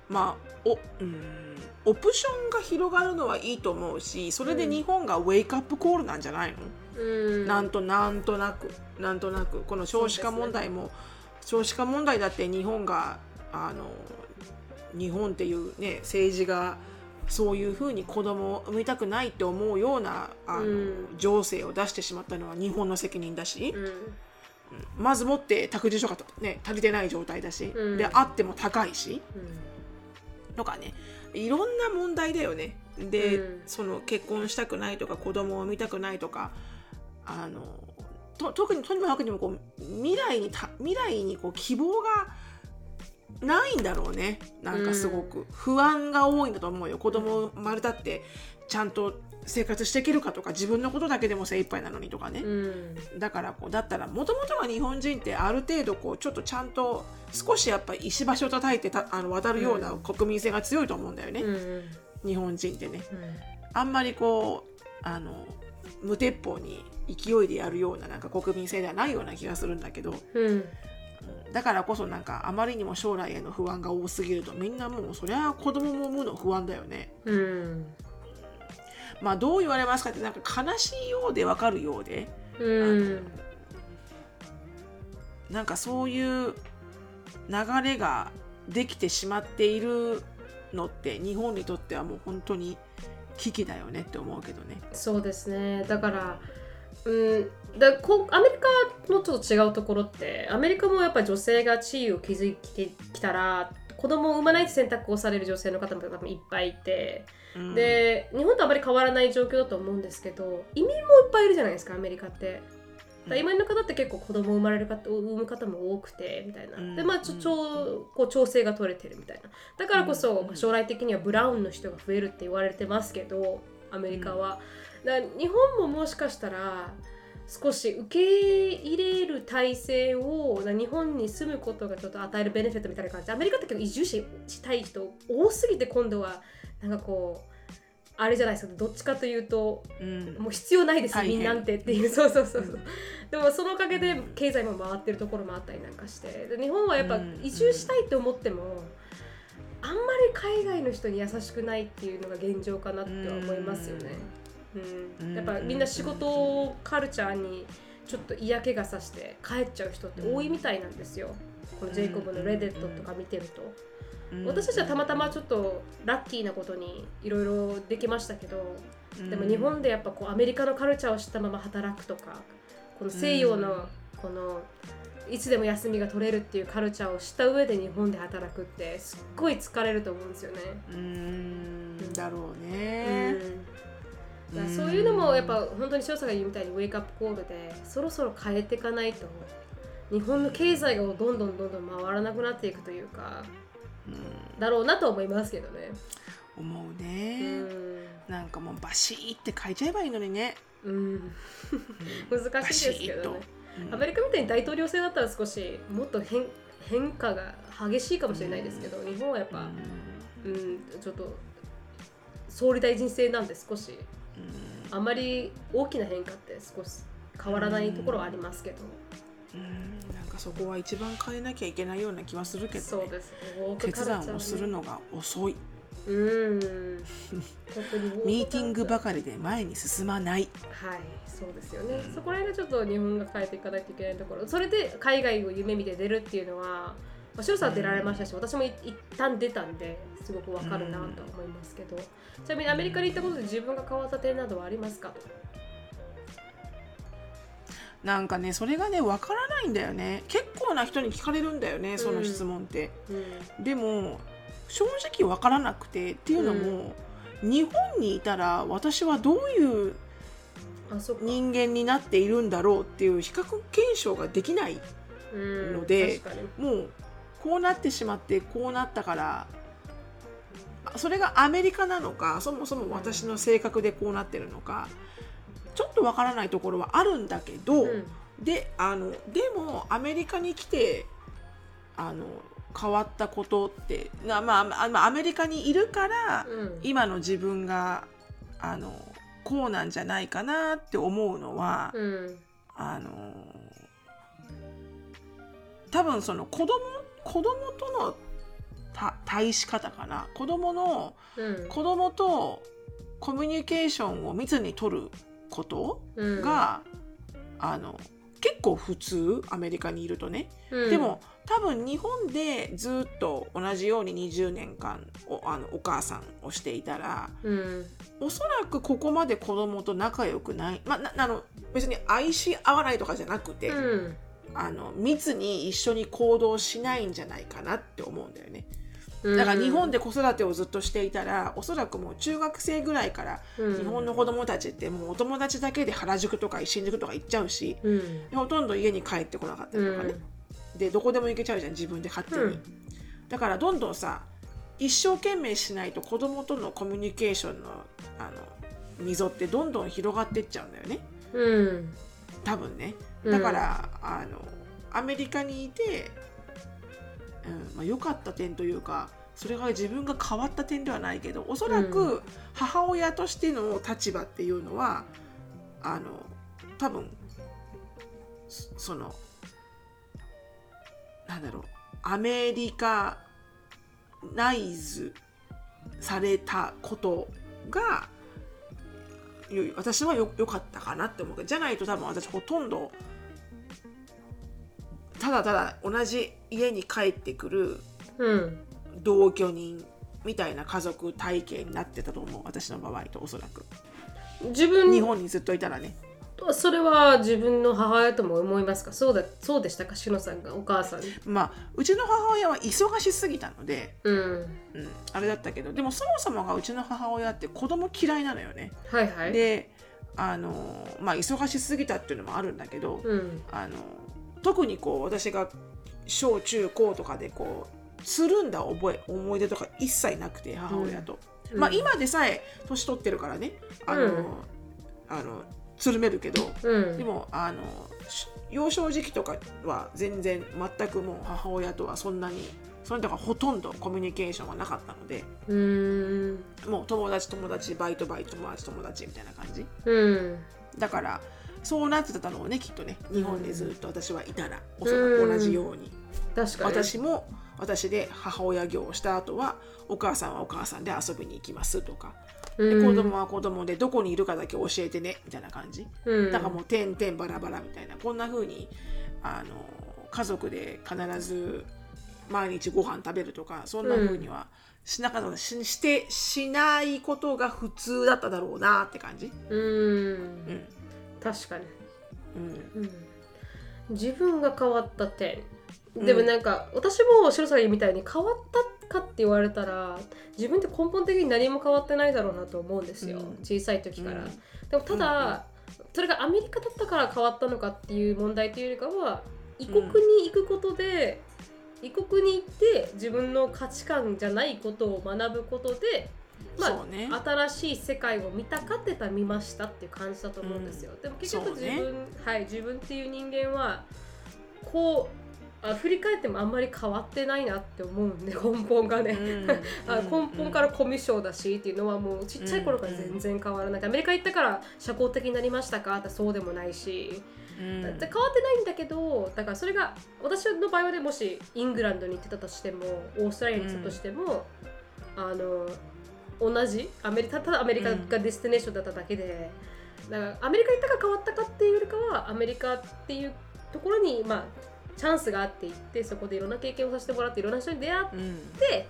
[SPEAKER 2] まあおうん。オプションが広がるのはいいと思うしそれで日本がウェイクアップコールなんじゃないの、
[SPEAKER 1] うん。
[SPEAKER 2] なんとなんとなくなんとなく。この少子化問題も、少子化問題だって日本があの日本っていうね政治がそういうふうに子供を産みたくないって思うようなあの、
[SPEAKER 1] うん。
[SPEAKER 2] 情勢を出してしまったのは日本の責任だし、
[SPEAKER 1] うん。
[SPEAKER 2] まずもって託児所が、ね、足りてない状態だし、
[SPEAKER 1] うん。
[SPEAKER 2] であっても高いし。
[SPEAKER 1] うん
[SPEAKER 2] とかね。いろんな問題だよね。で、
[SPEAKER 1] うん。
[SPEAKER 2] その結婚したくないとか子供を産みたくないとかあのと特にとにもかくにもこう未来にた未来にこう希望がないんだろうね。なんかすごく、不安が多いんだと思うよ。子供生まれたってちゃんと生活していけるかとか自分のことだけでも精一杯なのにとかね、
[SPEAKER 1] うん。
[SPEAKER 2] だからこうだったらもともとは日本人ってある程度こうちょっとちゃんと少しやっぱり石橋を叩いてたあの渡るような国民性が強いと思うんだよね、
[SPEAKER 1] うんうん。
[SPEAKER 2] 日本人ってね。
[SPEAKER 1] うん。
[SPEAKER 2] あんまりこうあの無鉄砲に勢いでやるようななんか国民性ではないような気がするんだけど、
[SPEAKER 1] うん
[SPEAKER 2] うん。だからこそなんかあまりにも将来への不安が多すぎるとみんなもうそりゃ子供も産むの不安だよね。
[SPEAKER 1] うん
[SPEAKER 2] まあどう言われますかってなんか悲しいようでわかるようで。
[SPEAKER 1] うん。
[SPEAKER 2] なんかそういう流れができてしまっているのって日本にとってはもう本当に危機だよねって思うけどね。
[SPEAKER 1] そうですね。だからうん。だこうアメリカのちょっと違うところってアメリカもやっぱ女性が地位を築いてきたら子供を産まないって選択をされる女性の方も多分いっぱいいて、
[SPEAKER 2] うん。
[SPEAKER 1] で日本とあまり変わらない状況だと思うんですけど移民もいっぱいいるじゃないですかアメリカって。だ移民の方って結構子供生まれる方産む方も多くてみたいな、
[SPEAKER 2] うん。
[SPEAKER 1] でまあちょちょこう調整が取れてるみたいな。だからこそ、将来的にはブラウンの人が増えるって言われてますけどアメリカは、だ日本ももしかしたら少し受け入れる体制をな日本に住むことがちょっと与えるベネフィットみたいな感じ。でアメリカって結構移住ししたい人多すぎて今度はなんかこうあれじゃないですか。どっちかというと
[SPEAKER 2] うん。
[SPEAKER 1] もう必要ないですみんなんてっていう。そうそうそうそう。でもそのおかげで経済も回ってるところもあったりなんかして。で日本はやっぱ
[SPEAKER 2] うん
[SPEAKER 1] 移住したいと思ってもあんまり海外の人に優しくないっていうのが現状かなっては思いますよね。うん、やっぱみんな仕事カルチャーにちょっと嫌気がさして帰っちゃう人って多いみたいなんですよ。このジェイコブのレデットとか見てると。私たちはたまたまちょっとラッキーなことにいろいろできましたけど、でも日本でやっぱこうアメリカのカルチャーを知ったまま働くとかこの西洋のこのいつでも休みが取れるっていうカルチャーを知った上で日本で働くってすっごい疲れると思うんですよね。
[SPEAKER 2] うーんだろう
[SPEAKER 1] う
[SPEAKER 2] ね。
[SPEAKER 1] んだからそういうのもやっぱ本当に翔さんが言うみたいにウェイクアップコールでそろそろ変えていかないと日本の経済がどんどんどんどん回らなくなっていくというか
[SPEAKER 2] うん。
[SPEAKER 1] だろうなと思いますけどね。
[SPEAKER 2] 思う
[SPEAKER 1] う
[SPEAKER 2] ね、
[SPEAKER 1] ん。
[SPEAKER 2] なんかもうバシーって書いちゃえばいいのにね。
[SPEAKER 1] うん、難しいですけどね。
[SPEAKER 2] うん。
[SPEAKER 1] アメリカみたいに大統領制だったら少しもっと変変化が激しいかもしれないですけど、日本はやっぱ、うん、ちょっと総理大臣制なんで少し
[SPEAKER 2] うん
[SPEAKER 1] あまり大きな変化って少し変わらないところはありますけど、
[SPEAKER 2] うんなんかそこは一番変えなきゃいけないような気はするけど、ね、
[SPEAKER 1] そうですね。
[SPEAKER 2] 決断をするのが遅い
[SPEAKER 1] うん。
[SPEAKER 2] ミーティングばかりで前に進まない
[SPEAKER 1] はい、そうですよね。そこら辺がちょっと日本が変えていかないといけないところ。それで海外を夢見て出るっていうのは、まあ、シロさ出られましたし、私もい一旦出たんですごくわかるなとは思いますけど、ちなみにアメリカに行ったことで自分が変わった点などはありますか？と
[SPEAKER 2] なんかねそれがねわからないんだよね。結構な人に聞かれるんだよねその質問って、
[SPEAKER 1] うん。
[SPEAKER 2] でも正直わからなくてっていうのも、日本にいたら私はどういう人間になっているんだろうっていう比較検証ができない
[SPEAKER 1] うん
[SPEAKER 2] のでもうこうなってしまってこうなったからあそれがアメリカなのかそもそも私の性格でこうなってるのかちょっとわからないところはあるんだけど、
[SPEAKER 1] うん。
[SPEAKER 2] であのでもアメリカに来てあの変わったことってな、まああまあ、アメリカにいるから、
[SPEAKER 1] うん。
[SPEAKER 2] 今の自分があのこうなんじゃないかなって思うのは、
[SPEAKER 1] うん。
[SPEAKER 2] あの多分その子供子供とのた対し方かな。子供の
[SPEAKER 1] うん。
[SPEAKER 2] 子供とコミュニケーションを密に取ること
[SPEAKER 1] うん。
[SPEAKER 2] が、あの結構普通アメリカにいるとね、
[SPEAKER 1] うん。
[SPEAKER 2] でも多分日本でずっと同じように20年間おあのお母さんをしていたら
[SPEAKER 1] うん。
[SPEAKER 2] おそらくここまで子供と仲良くない、まあ、なあの別に愛し合わないとかじゃなくて、
[SPEAKER 1] うん
[SPEAKER 2] あの密に一緒に行動しないんじゃないかなって思うんだよね。だから日本で子育てをずっとしていたらおそらくもう中学生ぐらいから
[SPEAKER 1] うん。
[SPEAKER 2] 日本の子供たちってもうお友達だけで原宿とか新宿とか行っちゃうし
[SPEAKER 1] うん。
[SPEAKER 2] でほとんど家に帰ってこなかったりとかね、でどこでも行けちゃうじゃん自分で勝手に、
[SPEAKER 1] うん。
[SPEAKER 2] だからどんどんさ一生懸命しないと子供とのコミュニケーションのあの溝ってどんどん広がってっちゃうんだよね。
[SPEAKER 1] うん。
[SPEAKER 2] 多分ね。
[SPEAKER 1] うん
[SPEAKER 2] だから、あのアメリカにいて、うんまあ、良かった点というかそれが自分が変わった点ではないけどおそら
[SPEAKER 1] う
[SPEAKER 2] く母親としての立場っていうのはあの多分そそのなんだろうアメリカナイズされたことがよ私はよ良かったかなって思う。じゃないと多分私ほとんどただただ同じ家に帰ってくる
[SPEAKER 1] うん
[SPEAKER 2] 同居人みたいな家族体系になってたと思う私の場合とおそらく。
[SPEAKER 1] 自分
[SPEAKER 2] 日本にずっといたらね。
[SPEAKER 1] それは自分の母親とも思いますか？そうだそうでしたか？しのさんがお母さん。に
[SPEAKER 2] まあうちの母親は忙しすぎたので、
[SPEAKER 1] うん。
[SPEAKER 2] うん、あれだったけど。でもそもそもがうちの母親って子供嫌いなのよね。
[SPEAKER 1] はいはい。
[SPEAKER 2] であのまあ忙しすぎたっていうのもあるんだけど、
[SPEAKER 1] うん。
[SPEAKER 2] あの特にこう私が小中高とかでこうつるんだ覚え思い出とか一切なくて母親と、
[SPEAKER 1] うん。
[SPEAKER 2] まあ今でさえ年取ってるからね。あの、
[SPEAKER 1] うん。
[SPEAKER 2] あのつるめるけど
[SPEAKER 1] うん。
[SPEAKER 2] でもあのし幼少時期とかは全然全くもう母親とはそんなにそれだからほとんどコミュニケーションはなかったので
[SPEAKER 1] うーん。
[SPEAKER 2] もう友達友達バイトバイト友達友達みたいな感じ。
[SPEAKER 1] うん。
[SPEAKER 2] だからそうなってたのをねきっとね。日本でずっと私はいたら、おそ
[SPEAKER 1] うん
[SPEAKER 2] らく同じように、
[SPEAKER 1] 確かに。
[SPEAKER 2] 私も私で母親業をした後はお母さんはお母さんで遊びに行きますとか、で
[SPEAKER 1] うん。
[SPEAKER 2] 子供は子供でどこにいるかだけ教えてねみたいな感じ。
[SPEAKER 1] うん。
[SPEAKER 2] だからもう点々バラバラみたいな。こんな風にあの家族で必ず毎日ご飯食べるとかそんな風にはしなかった、ししてしないことが普通だっただろうなって感じ。
[SPEAKER 1] うん。
[SPEAKER 2] うん
[SPEAKER 1] 確かに。
[SPEAKER 2] うん。
[SPEAKER 1] うん。自分が変わった点。
[SPEAKER 2] うん。
[SPEAKER 1] でもなんか、私も白さんみたいに変わったかって言われたら自分って根本的に何も変わってないだろうなと思うんですよ、
[SPEAKER 2] うん。
[SPEAKER 1] 小さい時から、
[SPEAKER 2] うん。
[SPEAKER 1] でもただ、それがアメリカだったから変わったのかっていう問題というよりかは異国に行くことで、異国に行って自分の価値観じゃないことを学ぶことでまあ
[SPEAKER 2] ね。
[SPEAKER 1] 新しい世界を見たかってたら見ましたっていう感じだと思うんですよ、でも結局自分、はい自分っていう人間はこうあ振り返ってもあんまり変わってないなって思うんで 根本がね、
[SPEAKER 2] うん。
[SPEAKER 1] あ根本からコミュ障だしっていうのはもうちっちゃい頃から全然変わらない、アメリカ行ったから社交的になりましたかってそうでもないし、
[SPEAKER 2] うん。
[SPEAKER 1] で変わってないんだけどだからそれが私の場合はねもしイングランドに行ってたとしてもオーストラリアに行ってたとしても、あの同じ？アメリカただアメリカが destination だっただけで、だからアメリカ行ったから変わったかっていうよりかはアメリカっていうところにまあチャンスがあって行ってそこでいろんな経験をさせてもらっていろんな人に出会っ
[SPEAKER 2] うん。
[SPEAKER 1] て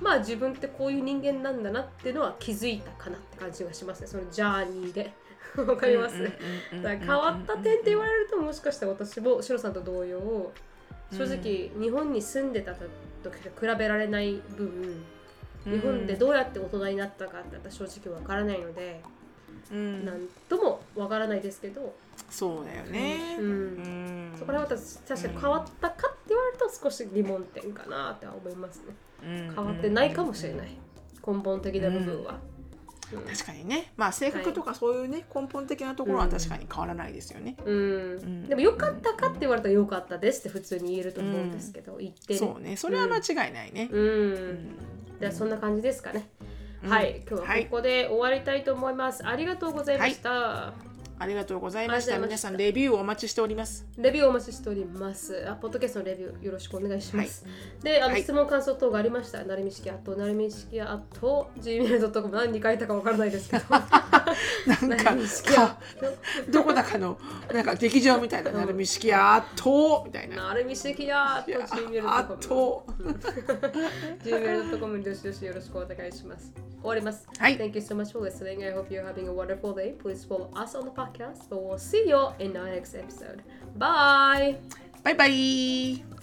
[SPEAKER 1] まあ自分ってこういう人間なんだなっていうのは気づいたかなって感じがしますね。その journey で。わかります、
[SPEAKER 2] うんうんうんうん
[SPEAKER 1] だから変わった点って言われるともしかしたら私もシロさんと同様正直日本に住んでた時と比べられない分日本でどうやって大人になったかって私正直わからないので、
[SPEAKER 2] うん。
[SPEAKER 1] なんともわからないですけど、
[SPEAKER 2] そうだよね。
[SPEAKER 1] うん。
[SPEAKER 2] うん。
[SPEAKER 1] そこら辺は私確かに変わったかって言われると少し疑問点かなって思いますね。
[SPEAKER 2] 変
[SPEAKER 1] 変わってないかもしれない。根本的な部分は、うん。
[SPEAKER 2] 確かにね、まあ性格とかそういうね、根本的なところは確かに変わらないですよね。
[SPEAKER 1] うん。
[SPEAKER 2] ん。
[SPEAKER 1] でも良かったかって言われたら良かったですって普通に言えると思うんですけど、言ってね
[SPEAKER 2] そうね、それは間違いないね。
[SPEAKER 1] うん、
[SPEAKER 2] うん
[SPEAKER 1] じゃあそんな感じですかね、
[SPEAKER 2] うん。
[SPEAKER 1] はい。今日はここで終わりたいと思います、ありがとうございました、
[SPEAKER 2] ありがとうござい。ました。
[SPEAKER 1] ありがとうございました
[SPEAKER 2] 皆さんレビューをお待ちしております。
[SPEAKER 1] レビューをお待ちしております。あポッドキャストのレビューよろしくお願いします。で、あの、
[SPEAKER 2] はい
[SPEAKER 1] 質問、感想等がありましたら、なるみしきあと、なるみしきあと、gmail.com 何に書いたかわからないですけど、
[SPEAKER 2] なんか
[SPEAKER 1] なるみしきあ
[SPEAKER 2] どこだかのなんか劇場みたいななるみ式やっとみたい
[SPEAKER 1] と、
[SPEAKER 2] な。
[SPEAKER 1] なるみしきあと、gmail.com。
[SPEAKER 2] と
[SPEAKER 1] gmail.com にどしどしよろしくお願いします。終わります。
[SPEAKER 2] はい
[SPEAKER 1] Thank you so much for listening. I hope you're having a wonderful day. Please follow us on the podcast. But we'll see you in our next episode. Bye!
[SPEAKER 2] バイバイ